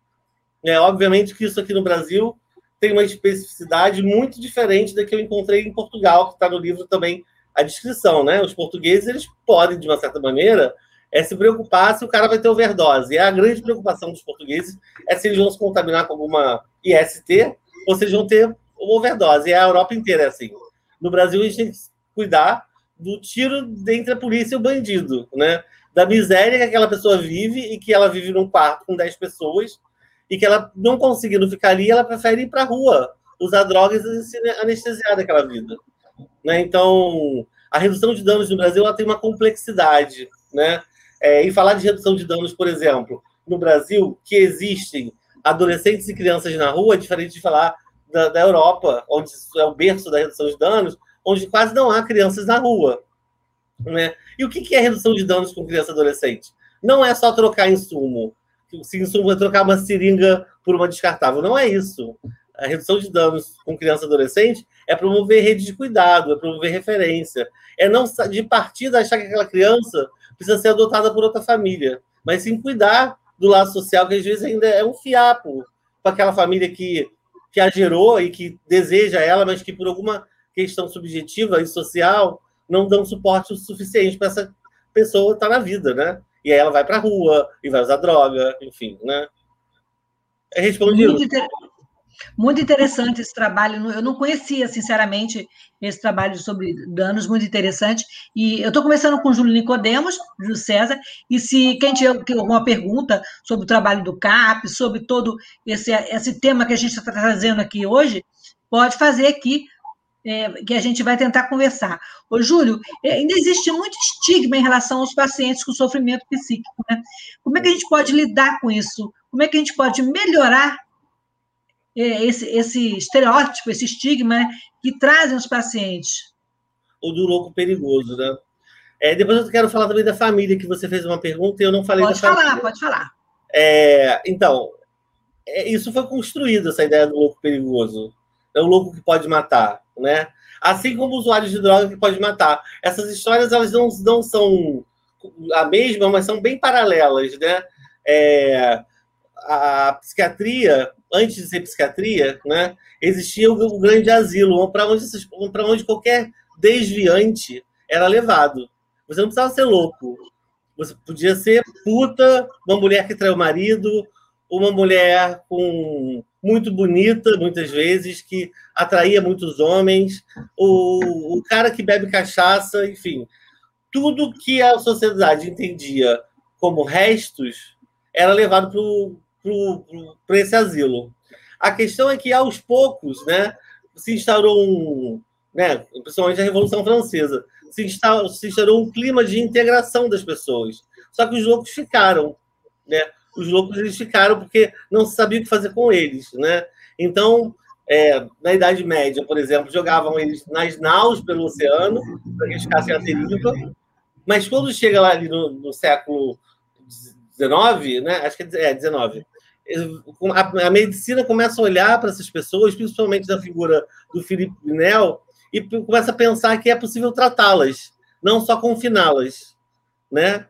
É, obviamente que isso aqui no Brasil tem uma especificidade muito diferente da que eu encontrei em Portugal, que está no livro também a descrição, né? Os portugueses eles podem, de uma certa maneira, é se preocupar se o cara vai ter overdose. E a grande preocupação dos portugueses é se eles vão se contaminar com alguma IST ou se eles vão ter overdose. E a Europa inteira é assim. No Brasil, a gente tem que cuidar do tiro entre a polícia e o bandido, né? Da miséria que aquela pessoa vive e que ela vive num quarto com 10 pessoas e que ela não conseguindo ficar ali, ela prefere ir para a rua, usar drogas e se anestesiar daquela vida. Né? Então, a redução de danos no Brasil ela tem uma complexidade, né? É, e falar de redução de danos, por exemplo, no Brasil, que existem adolescentes e crianças na rua, é diferente de falar da, da Europa, onde é o berço da redução de danos, onde quase não há crianças na rua. Né? E o que é redução de danos com criança e adolescente? Não é só trocar insumo. Se insumo é trocar uma seringa por uma descartável. Não é isso. A redução de danos com criança e adolescente é promover rede de cuidado, é promover referência. É não de partida achar que aquela criança precisa ser adotada por outra família, mas sim cuidar do lado social, que às vezes ainda é um fiapo para aquela família que, que a gerou e que deseja ela, mas que por alguma questão subjetiva e social não dão suporte o suficiente para essa pessoa estar tá na vida, né? E aí ela vai para a rua e vai usar droga, enfim, né? É respondido. Muito, inter... Muito interessante esse trabalho. Eu não conhecia, sinceramente, esse trabalho sobre danos, muito interessante. E eu estou conversando com o Júlio Nicodemos, Júlio César, e se quem tiver alguma pergunta sobre o trabalho do CAP, sobre todo esse, esse tema que a gente está trazendo aqui hoje, pode fazer aqui, é, que a gente vai tentar conversar. Ô, Júlio, é, ainda existe muito estigma em relação aos pacientes com sofrimento psíquico, né? Como é que a gente pode lidar com isso? Como é que a gente pode melhorar é, esse, esse estereótipo, esse estigma né, que trazem os pacientes. O do louco perigoso, né? É, depois eu quero falar também da família, que você fez uma pergunta e eu não falei pode da falar, família. Pode falar, pode falar. É, então, é, isso foi construído, essa ideia do louco perigoso. É o louco que pode matar, né? Assim como usuários de droga que pode matar. Essas histórias, elas não, não são a mesma, mas são bem paralelas, né? É, a psiquiatria antes de ser psiquiatria, né, existia o, grande asilo, para onde, onde qualquer desviante era levado. Você não precisava ser louco. Você podia ser puta, uma mulher que traiu o marido, uma mulher com muito bonita, muitas vezes, que atraía muitos homens, o, o cara que bebe cachaça, enfim. Tudo que a sociedade entendia como restos era levado para esse asilo. A questão é que, aos poucos, né, se instaurou um. Né, principalmente a Revolução Francesa, se instaurou, se instaurou um clima de integração das pessoas. Só que os loucos ficaram. Né? Os loucos eles ficaram porque não se sabia o que fazer com eles. Né? Então, é, na Idade Média, por exemplo, jogavam eles nas naus pelo oceano, para que eles ficassem à deriva. Mas quando chega lá ali no, no século XIX, né? acho que é 19, a, a, medicina começa a olhar para essas pessoas, principalmente da figura do Felipe Pinel, e começa a pensar que é possível tratá-las, não só confiná-las, né?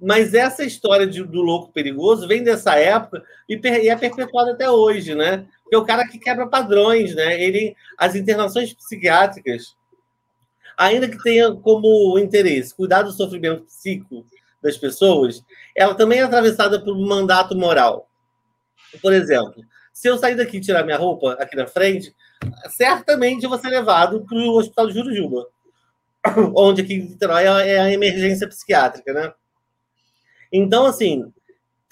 Mas essa história de, do louco perigoso vem dessa época e, e é perpetuada até hoje, né? Porque é o cara que quebra padrões, né? Ele, as internações psiquiátricas, ainda que tenha como interesse cuidar do sofrimento psíquico das pessoas, ela também é atravessada por um mandato moral. Por exemplo, se eu sair daqui e tirar minha roupa aqui na frente, certamente eu vou ser levado para o Hospital de Jurujuba, onde aqui em Niterói é a emergência psiquiátrica, né? Então, assim,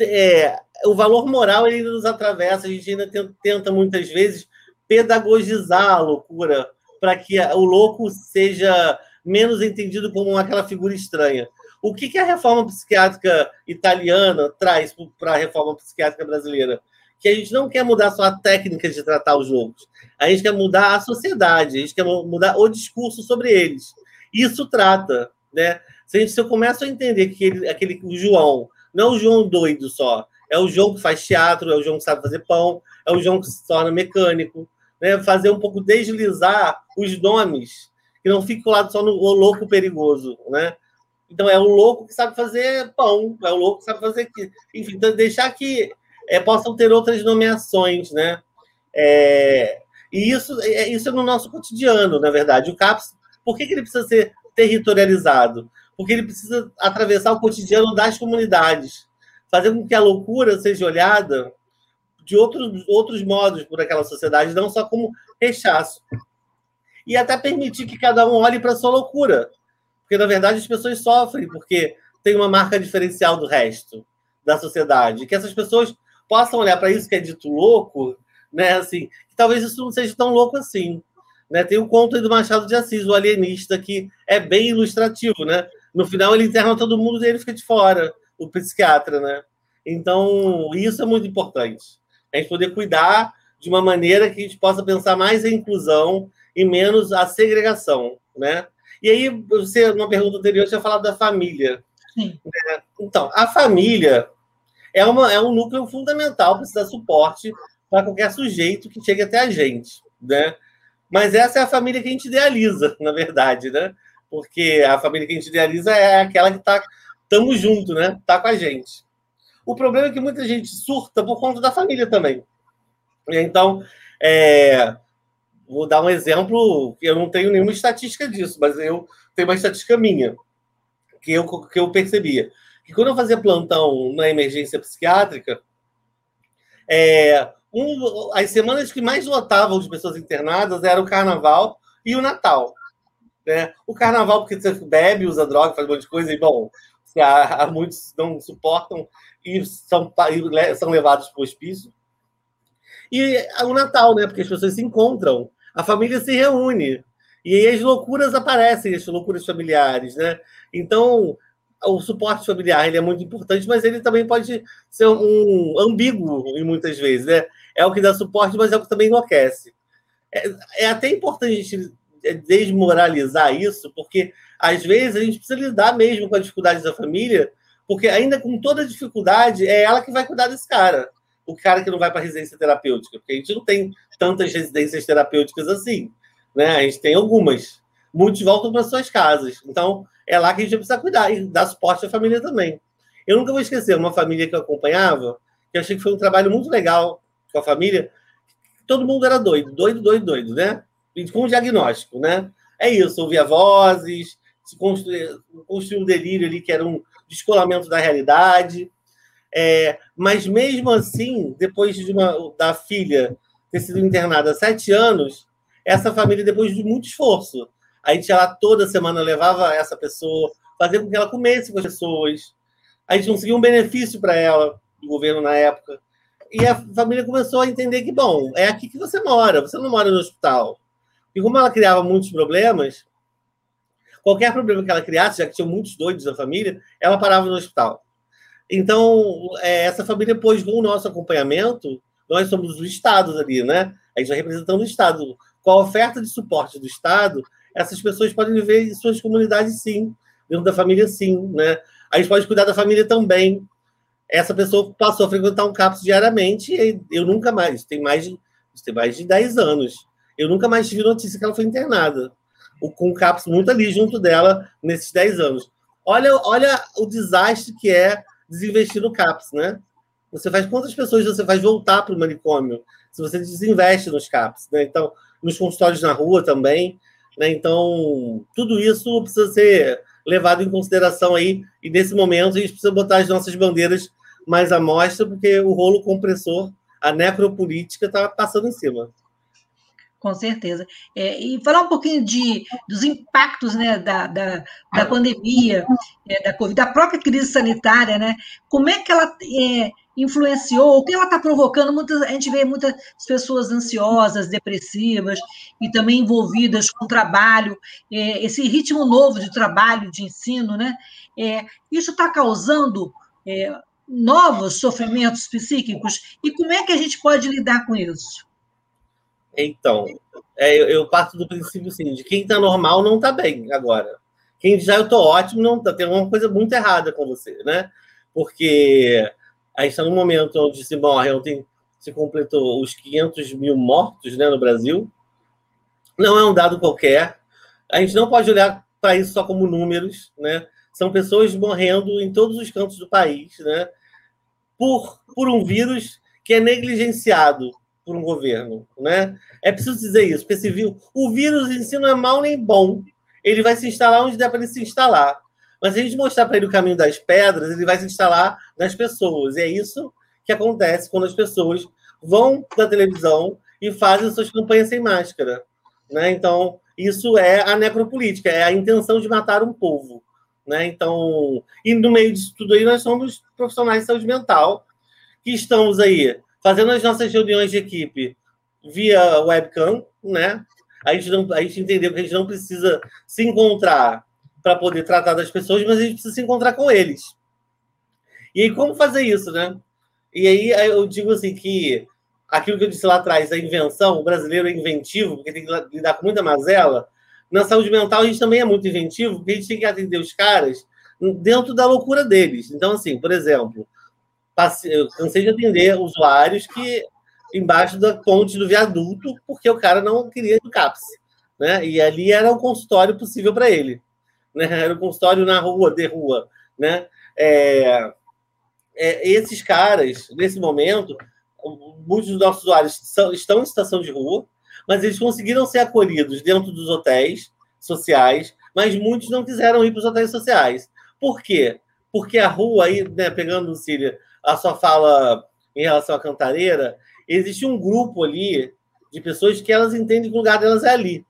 é, o valor moral ele nos atravessa, a gente ainda tenta muitas vezes pedagogizar a loucura para que o louco seja menos entendido como aquela figura estranha. O que, que a reforma psiquiátrica italiana traz para a reforma psiquiátrica brasileira? Que a gente não quer mudar só a técnica de tratar os loucos, a gente quer mudar a sociedade, a gente quer mudar o discurso sobre eles. Isso trata, né? Se, eu começo a entender que ele, aquele o João não é o João doido só, é o João que faz teatro, é o João que sabe fazer pão, é o João que se torna mecânico, né? Fazer um pouco deslizar os nomes, que não fique colado só no louco perigoso, né? Então é o louco que sabe fazer pão, é o louco que sabe fazer, enfim, então deixar que é, possam ter outras nomeações, né? É, e isso é, isso é no nosso cotidiano, na verdade. O CAPS, por que, que ele precisa ser territorializado? Porque ele precisa atravessar o cotidiano das comunidades, fazer com que a loucura seja olhada de outros, outros modos por aquela sociedade, não só como rechaço. E até permitir que cada um olhe para sua loucura. Porque, na verdade, as pessoas sofrem porque tem uma marca diferencial do resto da sociedade. Que essas pessoas possam olhar para isso que é dito louco, né? Assim, talvez isso não seja tão louco assim. Né? Tem o conto do Machado de Assis, o alienista, que é bem ilustrativo, né? No final, ele interna todo mundo e ele fica de fora, o psiquiatra, né? Então, isso é muito importante. A gente poder cuidar de uma maneira que a gente possa pensar mais em inclusão e menos a segregação, né? E aí, você, numa pergunta anterior, tinha falado da família. Sim. Né? Então, a família é, uma, é um núcleo fundamental para dar suporte para qualquer sujeito que chegue até a gente, né? Mas essa é a família que a gente idealiza, na verdade, né? Porque a família que a gente idealiza é aquela que está estamos junto, né? Tá com a gente. O problema é que muita gente surta por conta da família também. Então, é, vou dar um exemplo, eu não tenho nenhuma estatística disso, mas eu tenho uma estatística minha, que eu, que eu percebia. Que quando eu fazia plantão na emergência psiquiátrica, é, um, as semanas que mais lotavam de pessoas internadas era o carnaval e o Natal. Né? O carnaval, porque você bebe, usa droga, faz um monte de coisa, e bom, há, há muitos não suportam e são, e são levados para o hospício. E o Natal, né? Porque as pessoas se encontram, a família se reúne. E aí as loucuras aparecem, as loucuras familiares, né? Então, o suporte familiar ele é muito importante, mas ele também pode ser um ambíguo muitas vezes, né? É o que dá suporte, mas é o que também enlouquece. É, é até importante a gente desmoralizar isso, porque às vezes a gente precisa lidar mesmo com as dificuldades da família, porque ainda com toda a dificuldade, é ela que vai cuidar desse cara. O cara que não vai para residência terapêutica, porque a gente não tem tantas residências terapêuticas assim, né? A gente tem algumas. Muitos voltam para suas casas. Então, é lá que a gente precisa cuidar e dar suporte à família também. Eu nunca vou esquecer uma família que eu acompanhava, que eu achei que foi um trabalho muito legal com a família. Todo mundo era doido, doido, doido, doido, né? Com um diagnóstico, né? É isso, ouvia vozes, se construir, construir um delírio ali que era um descolamento da realidade. É, mas mesmo assim, depois de uma, da filha ter sido internada há sete anos, essa família, depois de muito esforço, a gente ia lá toda semana, levava essa pessoa, fazia com que ela comesse com as pessoas. A gente conseguia um benefício para ela, do governo na época. E a família começou a entender que, bom, é aqui que você mora, você não mora no hospital. E como ela criava muitos problemas, qualquer problema que ela criasse, já que tinha muitos doidos na família, ela parava no hospital. Então, é, essa família, depois, com o nosso acompanhamento, nós somos os estados ali, né? A gente vai representando o Estado. Com a oferta de suporte do Estado, essas pessoas podem viver em suas comunidades, sim. Dentro da família, sim, né? A gente pode cuidar da família também. Essa pessoa passou a frequentar um CAPS diariamente e eu nunca mais. Tem mais de, tem mais de 10 anos. Eu nunca mais tive notícia que ela foi internada. O, com o CAPS muito ali junto dela nesses 10 anos. Olha, olha o desastre que é desinvestir no CAPS, né? Você faz quantas pessoas você faz voltar para o manicômio se você desinveste nos CAPS, né? Então, nos consultórios na rua também, né? Então, tudo isso precisa ser levado em consideração aí, e nesse momento a gente precisa botar as nossas bandeiras mais à mostra, porque o rolo compressor, a necropolítica, está passando em cima. Com certeza. É, e falar um pouquinho de, dos impactos né, da, da, da pandemia, é, da Covid, da própria crise sanitária, né? Como é que ela é, influenciou, o que ela está provocando? Muitas, a gente vê muitas pessoas ansiosas, depressivas e também envolvidas com o trabalho, é, esse ritmo novo de trabalho, de ensino, né? É, isso está causando é, novos sofrimentos psíquicos e como é que a gente pode lidar com isso? Então, é, eu, eu, parto do princípio assim, de quem está normal não está bem agora. Quem já eu estou ótimo, não tá, tem uma coisa muito errada com você, né? Porque a gente está num momento onde se morre, ontem se completou os 500 mil mortos né, no Brasil. Não é um dado qualquer. A gente não pode olhar para isso só como números, né? São pessoas morrendo em todos os cantos do país, né? Por, por um vírus que é negligenciado por um governo, né? É preciso dizer isso, porque esse vírus, o vírus em si não é mal nem bom. Ele vai se instalar onde der para ele se instalar. Mas se a gente mostrar para ele o caminho das pedras, ele vai se instalar nas pessoas. E é isso que acontece quando as pessoas vão na televisão e fazem suas campanhas sem máscara. Né? Então, isso é a necropolítica, é a intenção de matar um povo. Né? Então, e no meio disso tudo aí, nós somos profissionais de saúde mental que estamos aí fazendo as nossas reuniões de equipe via webcam, né? A gente, não, a gente entendeu que a gente não precisa se encontrar para poder tratar das pessoas, mas a gente precisa se encontrar com eles. E aí, como fazer isso, né? E aí eu digo assim que aquilo que eu disse lá atrás, a invenção, o brasileiro é inventivo, porque tem que lidar com muita mazela. Na saúde mental, a gente também é muito inventivo, porque a gente tem que atender os caras dentro da loucura deles. Então, assim, por exemplo, eu cansei de atender usuários que embaixo da ponte do viaduto, porque o cara não queria no CAPS. Né? E ali era um consultório possível para ele. Né? Era um consultório na rua, de rua. Né? É, é, esses caras, nesse momento, muitos dos nossos usuários são, estão em situação de rua, mas eles conseguiram ser acolhidos dentro dos hotéis sociais, mas muitos não quiseram ir para os hotéis sociais. Por quê? Porque a rua, aí, né, pegando, Cília, a sua fala em relação à cantareira, existe um grupo ali de pessoas que elas entendem que o lugar delas é ali.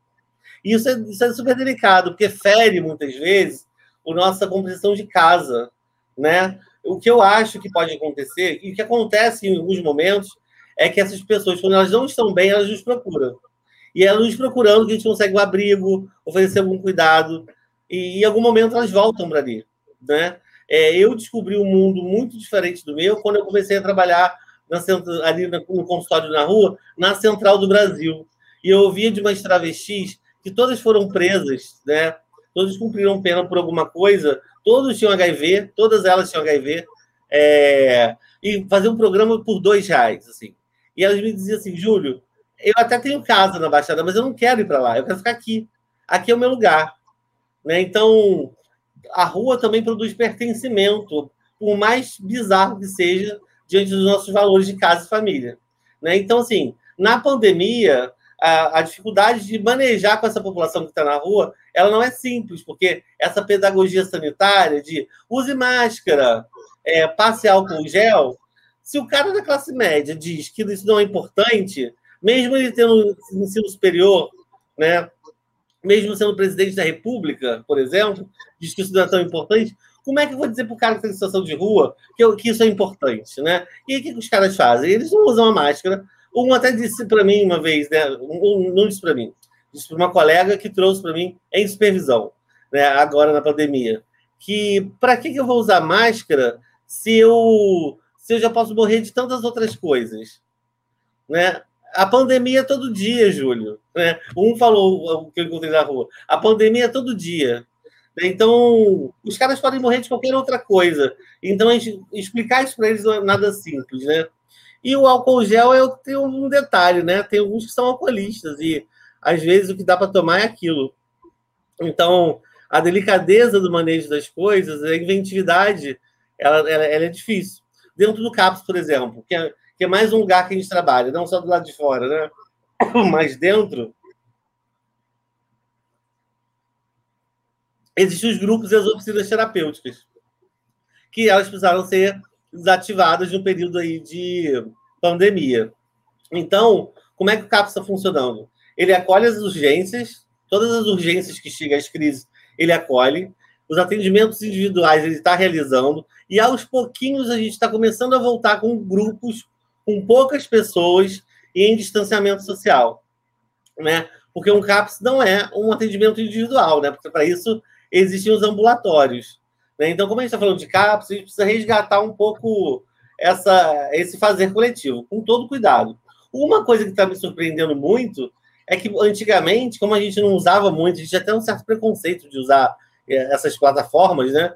E isso é, isso é super delicado, porque fere muitas vezes a nossa compreensão de casa, né? O que eu acho que pode acontecer, e o que acontece em alguns momentos, é que essas pessoas, quando elas não estão bem, elas nos procuram. E elas nos procurando, que a gente consegue um abrigo, oferecer algum cuidado, e em algum momento elas voltam para ali, né? É, eu descobri um mundo muito diferente do meu quando eu comecei a trabalhar na, ali no consultório na rua, na Central do Brasil. E eu ouvia de umas travestis que todas foram presas, né? Todas cumpriram pena por alguma coisa, todos tinham HIV, todas elas tinham HIV, é, e fazer um programa por dois reais, assim. E elas me diziam assim, Júlio, eu até tenho casa na Baixada, mas eu não quero ir para lá, eu quero ficar aqui. Aqui é o meu lugar. Né? Então, a rua também produz pertencimento, por mais bizarro que seja, diante dos nossos valores de casa e família. Né? Então, assim, na pandemia, a, a dificuldade de manejar com essa população que está na rua, ela não é simples, porque essa pedagogia sanitária de use máscara, é, passe álcool gel, se o cara da classe média diz que isso não é importante, mesmo ele tendo ensino superior, né, mesmo sendo presidente da República, por exemplo, diz que isso não é tão importante, como é que eu vou dizer para o cara que está em situação de rua que, que isso é importante, né? E o que, que os caras fazem? Eles não usam a máscara. Um até disse para mim uma vez, né? Um, não disse para mim, disse para uma colega que trouxe para mim em supervisão, né? Agora na pandemia, que para que, que eu vou usar máscara se eu se eu já posso morrer de tantas outras coisas, né? A pandemia é todo dia, Júlio. Né? Um falou o que eu encontrei na rua. A pandemia é todo dia. Né? Então, os caras podem morrer de qualquer outra coisa. Então, explicar isso para eles não é nada simples, né? E o álcool gel é, tem um detalhe, né? Tem alguns que são alcoolistas e às vezes o que dá para tomar é aquilo. Então, a delicadeza do manejo das coisas, a inventividade, ela, ela, ela é difícil. Dentro do CAPS, por exemplo, que é, que é mais um lugar que a gente trabalha, não só do lado de fora, né? Mas dentro, existem os grupos e as oficinas terapêuticas, que elas precisaram ser desativadas no período aí de pandemia. Então, como é que o CAPS está funcionando? Ele acolhe as urgências, todas as urgências que chegam às crises, ele acolhe. Os atendimentos individuais ele está realizando. E aos pouquinhos a gente está começando a voltar com grupos, com poucas pessoas e em distanciamento social. Né? Porque um CAPS não é um atendimento individual, né? Porque para isso existem os ambulatórios. Né? Então, como a gente está falando de CAPS, a gente precisa resgatar um pouco essa, esse fazer coletivo, com todo cuidado. Uma coisa que está me surpreendendo muito é que antigamente, como a gente não usava muito, a gente até um certo preconceito de usar eh, essas plataformas, né?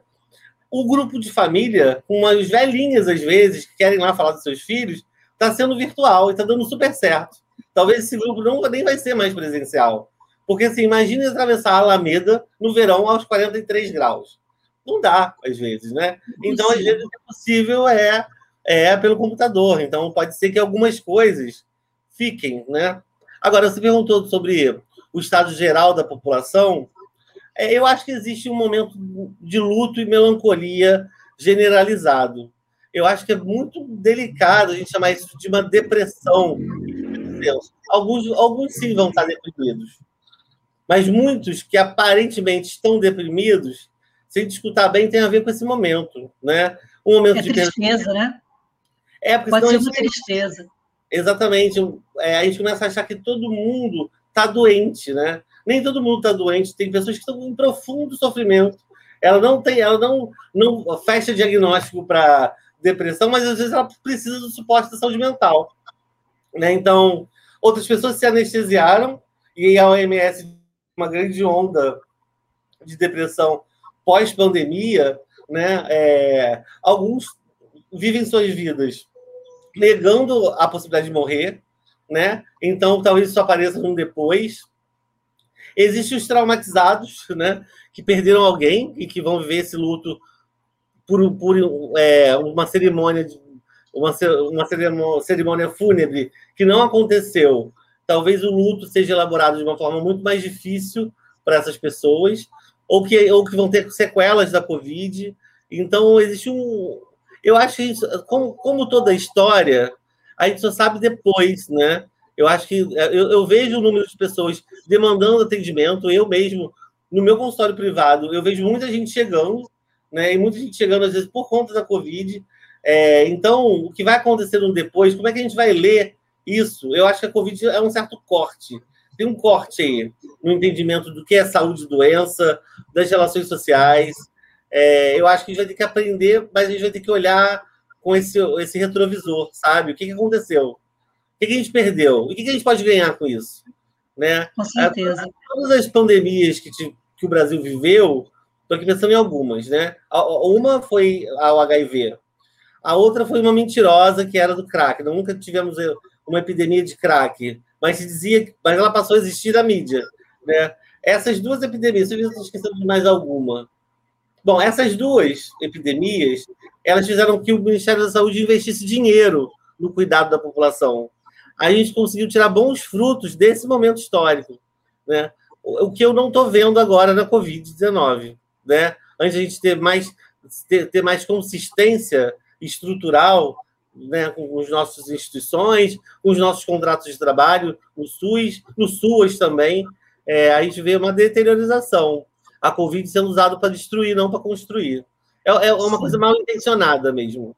O grupo de família, com umas velhinhas às vezes, que querem lá falar dos seus filhos, está sendo virtual e está dando super certo. Talvez esse grupo não, nem vai ser mais presencial. Porque, assim, imagine atravessar a Alameda no verão aos 43 graus. Não dá, às vezes, né? Então, às vezes, o que é possível é, é pelo computador. Então, pode ser que algumas coisas fiquem, né? Agora, você perguntou sobre o estado geral da população. É, eu acho que existe um momento de luto e melancolia generalizado. Eu acho que é muito delicado a gente chamar isso de uma depressão. Alguns, alguns sim vão estar deprimidos, mas muitos que aparentemente estão deprimidos, se escutar bem, tem a ver com esse momento, né? Um momento é de tristeza, né? É, porque Pode ser uma tristeza. Exatamente. É, a gente começa a achar que todo mundo está doente, né? Nem todo mundo está doente. Tem pessoas que estão em profundo sofrimento. Ela não tem, ela não, não fecha diagnóstico para depressão, mas às vezes ela precisa do suporte da saúde mental. Né? Então, outras pessoas se anestesiaram e a OMS uma grande onda de depressão pós-pandemia, né? É, alguns vivem suas vidas negando a possibilidade de morrer, né? Então, talvez isso apareça um depois. Existem os traumatizados, né? Que perderam alguém e que vão viver esse luto por, por é, uma cerimônia de, uma, uma cerimônia, cerimônia fúnebre que não aconteceu. Talvez o luto seja elaborado de uma forma muito mais difícil para essas pessoas, ou que, ou que vão ter sequelas da Covid. Então, existe um, eu acho que, isso, como, como toda história, a gente só sabe depois, né? Eu acho que é, eu, eu, vejo o número de pessoas demandando atendimento, eu mesmo, no meu consultório privado, eu vejo muita gente chegando, né? E muita gente chegando, às vezes, por conta da Covid. É, então, o que vai acontecer no depois, como é que a gente vai ler isso? Eu acho que a Covid é um certo corte. Tem um corte aí no entendimento do que é saúde e doença, das relações sociais, é, eu acho que a gente vai ter que aprender, mas a gente vai ter que olhar com esse, esse retrovisor, sabe? O que, que aconteceu? O que, que a gente perdeu? O que, que a gente pode ganhar com isso? Né? Com certeza. Todas as pandemias que, te, que o Brasil viveu, estou aqui pensando em algumas, né? Uma foi o HIV, a outra foi uma mentirosa que era do crack. Nunca tivemos uma epidemia de crack, mas se dizia, mas ela passou a existir na mídia, né? Essas duas epidemias, se eu esquecendo de mais alguma, Bom, essas duas epidemias, elas fizeram que o Ministério da Saúde investisse dinheiro no cuidado da população. A gente conseguiu tirar bons frutos desse momento histórico, né? O que eu não estou vendo agora na Covid-19, né? Antes a gente ter mais ter, ter mais consistência estrutural, né, com as nossas instituições, com os nossos contratos de trabalho, no SUS, no SUAS também, é, a gente vê uma deteriorização a Covid sendo usada para destruir, não para construir. É, é uma Sim. coisa mal intencionada mesmo.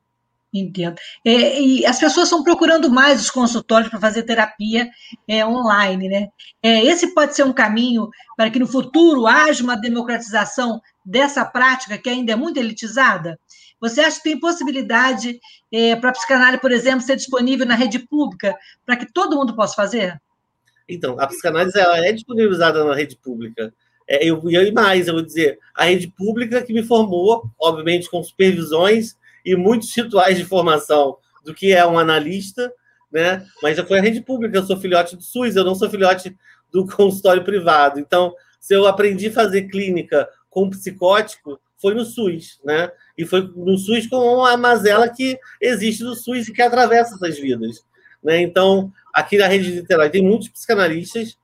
Entendo. É, e as pessoas estão procurando mais os consultórios para fazer terapia é, online, né? É, esse pode ser um caminho para que no futuro haja uma democratização dessa prática que ainda é muito elitizada? Você acha que tem possibilidade é, para a psicanálise, por exemplo, ser disponível na rede pública para que todo mundo possa fazer? Então, a psicanálise ela é disponibilizada na rede pública. É, eu, e mais, eu vou dizer, a rede pública que me formou, obviamente com supervisões e muitos rituais de formação do que é um analista, né? Mas já foi a rede pública, eu sou filhote do SUS, eu não sou filhote do consultório privado. Então, se eu aprendi a fazer clínica com psicótico foi no SUS, né? E foi no SUS com a mazela que existe no SUS e que atravessa essas vidas, né? Então, aqui na rede de Niterói tem muitos psicanalistas,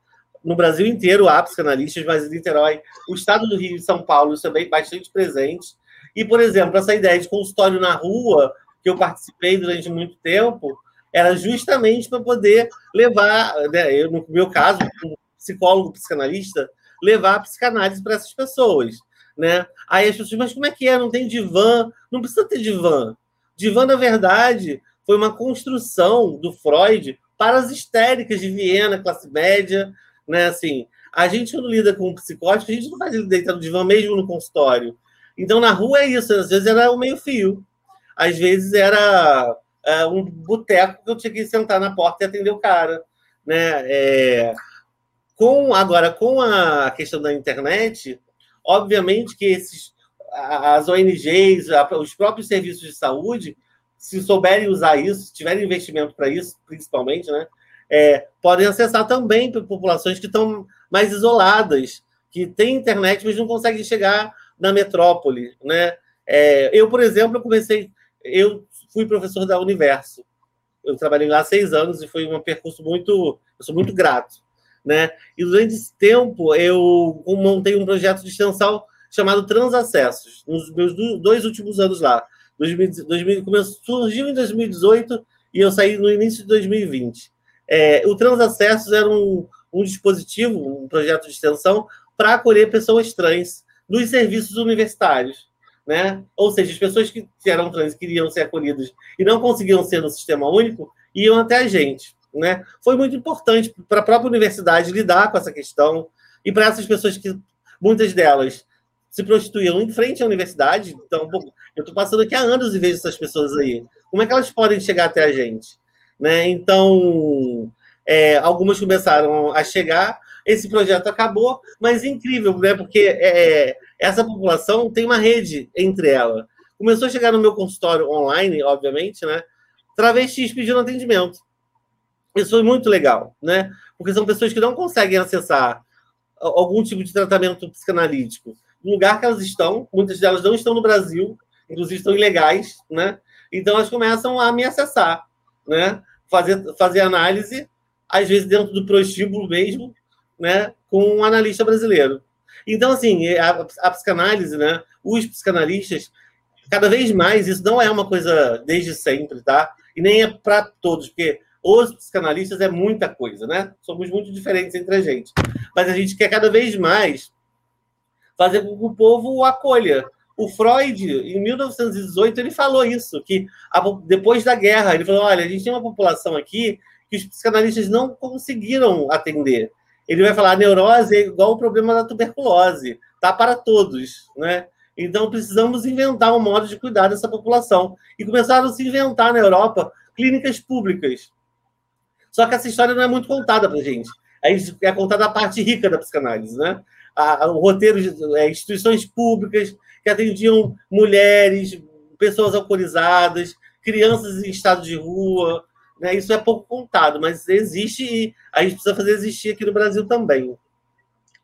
no Brasil inteiro há psicanalistas, mas em Niterói, o estado do Rio e São Paulo, isso é bastante presente. E, por exemplo, essa ideia de consultório na rua, que eu participei durante muito tempo, era justamente para poder levar, né, eu, no meu caso, como psicólogo psicanalista, levar a psicanálise para essas pessoas. Né? Aí as pessoas, mas como é que é? Não tem divã? Não precisa ter divã. Divã, na verdade, foi uma construção do Freud para as histéricas de Viena, classe média, né? Assim, a gente quando lida com um psicótico, a gente não faz ele deitar no divã mesmo no consultório. Então, na rua é isso. Às vezes era o meio fio. Às vezes era é, um boteco que eu tinha que sentar na porta e atender o cara, né? É, com agora com a questão da internet, obviamente que esses as ONGs, os próprios serviços de saúde, se souberem usar isso, se tiverem investimento para isso, principalmente, né, é, podem acessar também para populações que estão mais isoladas, que têm internet, mas não conseguem chegar na metrópole, né? É, eu, por exemplo, comecei, eu fui professor da Universo. Eu trabalhei lá seis anos e foi um percurso muito. Eu sou muito grato. Né? E durante esse tempo, eu montei um projeto de extensão chamado Transacessos, nos meus dois últimos anos lá. 2000, 2000, começou, surgiu em 2018 e eu saí no início de 2020. É, o Transacessos era um, um dispositivo, um projeto de extensão para acolher pessoas trans nos serviços universitários né? Ou seja, as pessoas que eram trans queriam ser acolhidas e não conseguiam ser no sistema único iam até a gente, né? Foi muito importante para a própria universidade lidar com essa questão e para essas pessoas que muitas delas se prostituíam em frente à universidade. Então, eu estou passando aqui há anos e vejo essas pessoas aí. Como é que elas podem chegar até a gente? Né? Então, é, algumas começaram a chegar, esse projeto acabou, mas é incrível, né? Porque é, essa população tem uma rede entre ela. Começou a chegar no meu consultório online, obviamente, né? Travestis pedindo atendimento. Isso foi muito legal, né? Porque são pessoas que não conseguem acessar algum tipo de tratamento psicanalítico no lugar que elas estão. Muitas delas não estão no Brasil, inclusive estão ilegais, né? Então elas começam a me acessar, né? Fazer, fazer análise, às vezes dentro do prostíbulo mesmo, né? Com um analista brasileiro. Então, assim, é, a, a psicanálise, né? Os psicanalistas, cada vez mais, isso não é uma coisa desde sempre, tá? E nem é para todos, porque os psicanalistas é muita coisa, né? Somos muito diferentes entre a gente. Mas a gente quer cada vez mais fazer com que o povo o acolha. O Freud, em 1918, ele falou isso, que a, depois da guerra, ele falou, olha, a gente tem uma população aqui que os psicanalistas não conseguiram atender. Ele vai falar, a neurose é igual o problema da tuberculose, tá para todos, né? Então precisamos inventar um modo de cuidar dessa população. E começaram a se inventar na Europa clínicas públicas. Só que essa história não é muito contada para gente. É contada a parte rica da psicanálise, né? A, o roteiro de é, instituições públicas que atendiam mulheres, pessoas alcoolizadas, crianças em estado de rua, né? Isso é pouco contado, mas existe e a gente precisa fazer existir aqui no Brasil também.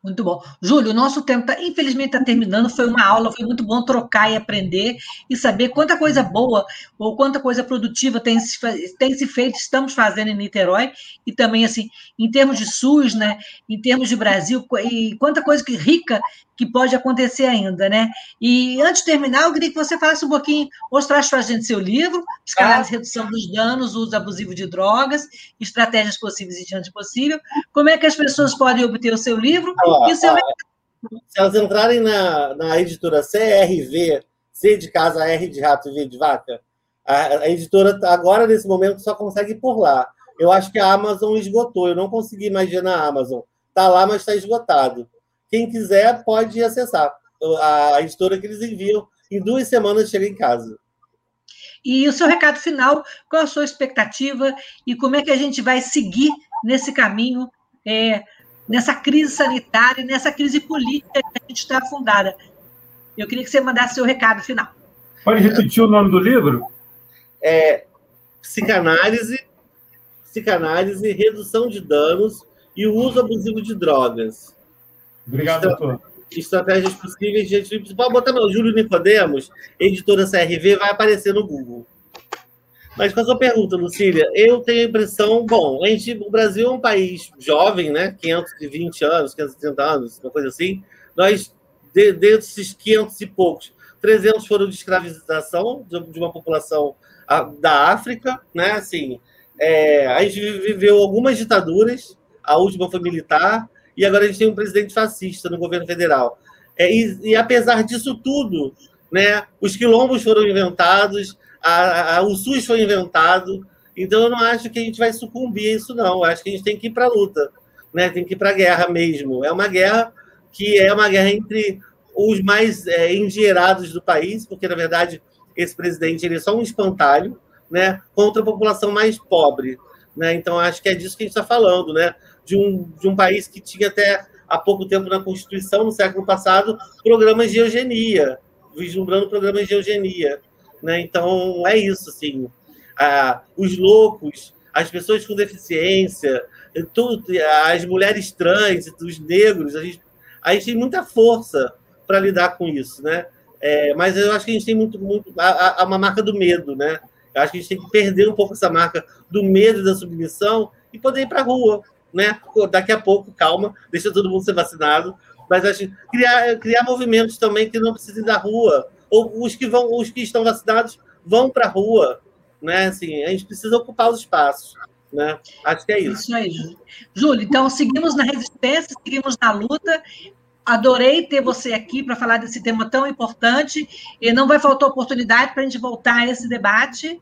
Muito bom. Júlio, o nosso tempo, tá, infelizmente, está terminando. Foi uma aula, foi muito bom trocar e aprender e saber quanta coisa boa ou quanta coisa produtiva tem se, tem se feito, estamos fazendo em Niterói, e também, assim, em termos de SUS, né, em termos de Brasil, e quanta coisa que rica que pode acontecer ainda, né? E antes de terminar, eu queria que você falasse um pouquinho, mostrasse para a gente seu livro, Psicanálise ah. Redução dos Danos, Uso Abusivo de Drogas, Estratégias Possíveis e Diante Possível. Como é que as pessoas podem obter o seu livro ah, se elas entrarem na, na editora CRV, C de casa, R de rato e V de vaca, a, a editora agora, nesse momento, só consegue por lá. Eu acho que a Amazon esgotou, eu não consegui mais ver na Amazon. Está lá, mas está esgotado. Quem quiser pode acessar a editora que eles enviam. Em duas semanas chega em casa. E o seu recado final, qual a sua expectativa e como é que a gente vai seguir nesse caminho, é, nessa crise sanitária, nessa crise política que a gente está afundada? Eu queria que você mandasse seu recado final. Pode repetir o nome do livro? É Psicanálise, Psicanálise, Redução de Danos e o Uso Abusivo de Drogas. Obrigado, doutor. estratégias possíveis de gente. Pode botar meu Júlio Nicodemos, editora CRV, vai aparecer no Google. Mas com a sua pergunta, Lucília, eu tenho a impressão, bom, a gente, o Brasil é um país jovem, né? 520 anos, 530 anos, uma coisa assim. Nós, de, desses 500 e poucos, 300 foram de escravização de, de uma população da África, né? Assim, é, a gente viveu algumas ditaduras, a última foi militar, e agora a gente tem um presidente fascista no governo federal. É, e, e, apesar disso tudo, né, os quilombos foram inventados, a, a, o SUS foi inventado, então eu não acho que a gente vai sucumbir a isso, não. Eu acho que a gente tem que ir para a luta, né? tem que ir para a guerra mesmo. É uma guerra que é uma guerra entre os mais é, do país, porque, na verdade, esse presidente ele é só um espantalho, né, contra a população mais pobre. Né? Então, acho que é disso que a gente está falando, né? de, um, de um país que tinha até há pouco tempo na Constituição, no século passado, programas de eugenia, vislumbrando programas de eugenia. Né? Então, é isso, assim. Ah, os loucos, as pessoas com deficiência, tudo, as mulheres trans, os negros, a gente, a gente tem muita força para lidar com isso, né? É, mas eu acho que a gente tem muito, muito a, a, uma marca do medo, né? Eu acho que a gente tem que perder um pouco essa marca do medo da submissão e poder ir para a rua, né? Daqui a pouco, calma, deixa todo mundo ser vacinado, mas acho criar criar movimentos também que não precisem da rua, ou os que vão, os que estão vacinados vão para a rua, né? Assim, a gente precisa ocupar os espaços, né? Acho que é isso. Isso aí, Júlio. Então seguimos na resistência, seguimos na luta. Adorei ter você aqui para falar desse tema tão importante e não vai faltar oportunidade para a gente voltar a esse debate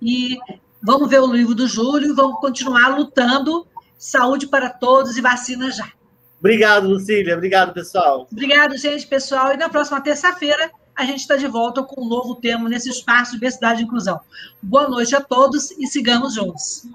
e vamos ver o livro do Júlio, vamos continuar lutando. Saúde para todos e vacina já. Obrigado, Lucília. Obrigado, pessoal. Obrigado, gente, pessoal. E na próxima terça-feira a gente está de volta com um novo tema nesse espaço Diversidade e Inclusão. Boa noite a todos e sigamos juntos.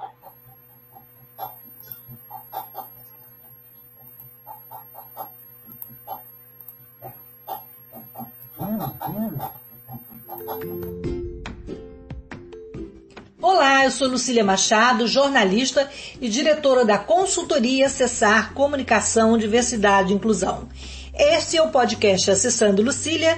Olá, eu sou Lucília Machado, jornalista e diretora da consultoria Acessar Comunicação, Diversidade e Inclusão. Este é o podcast Acessando Lucília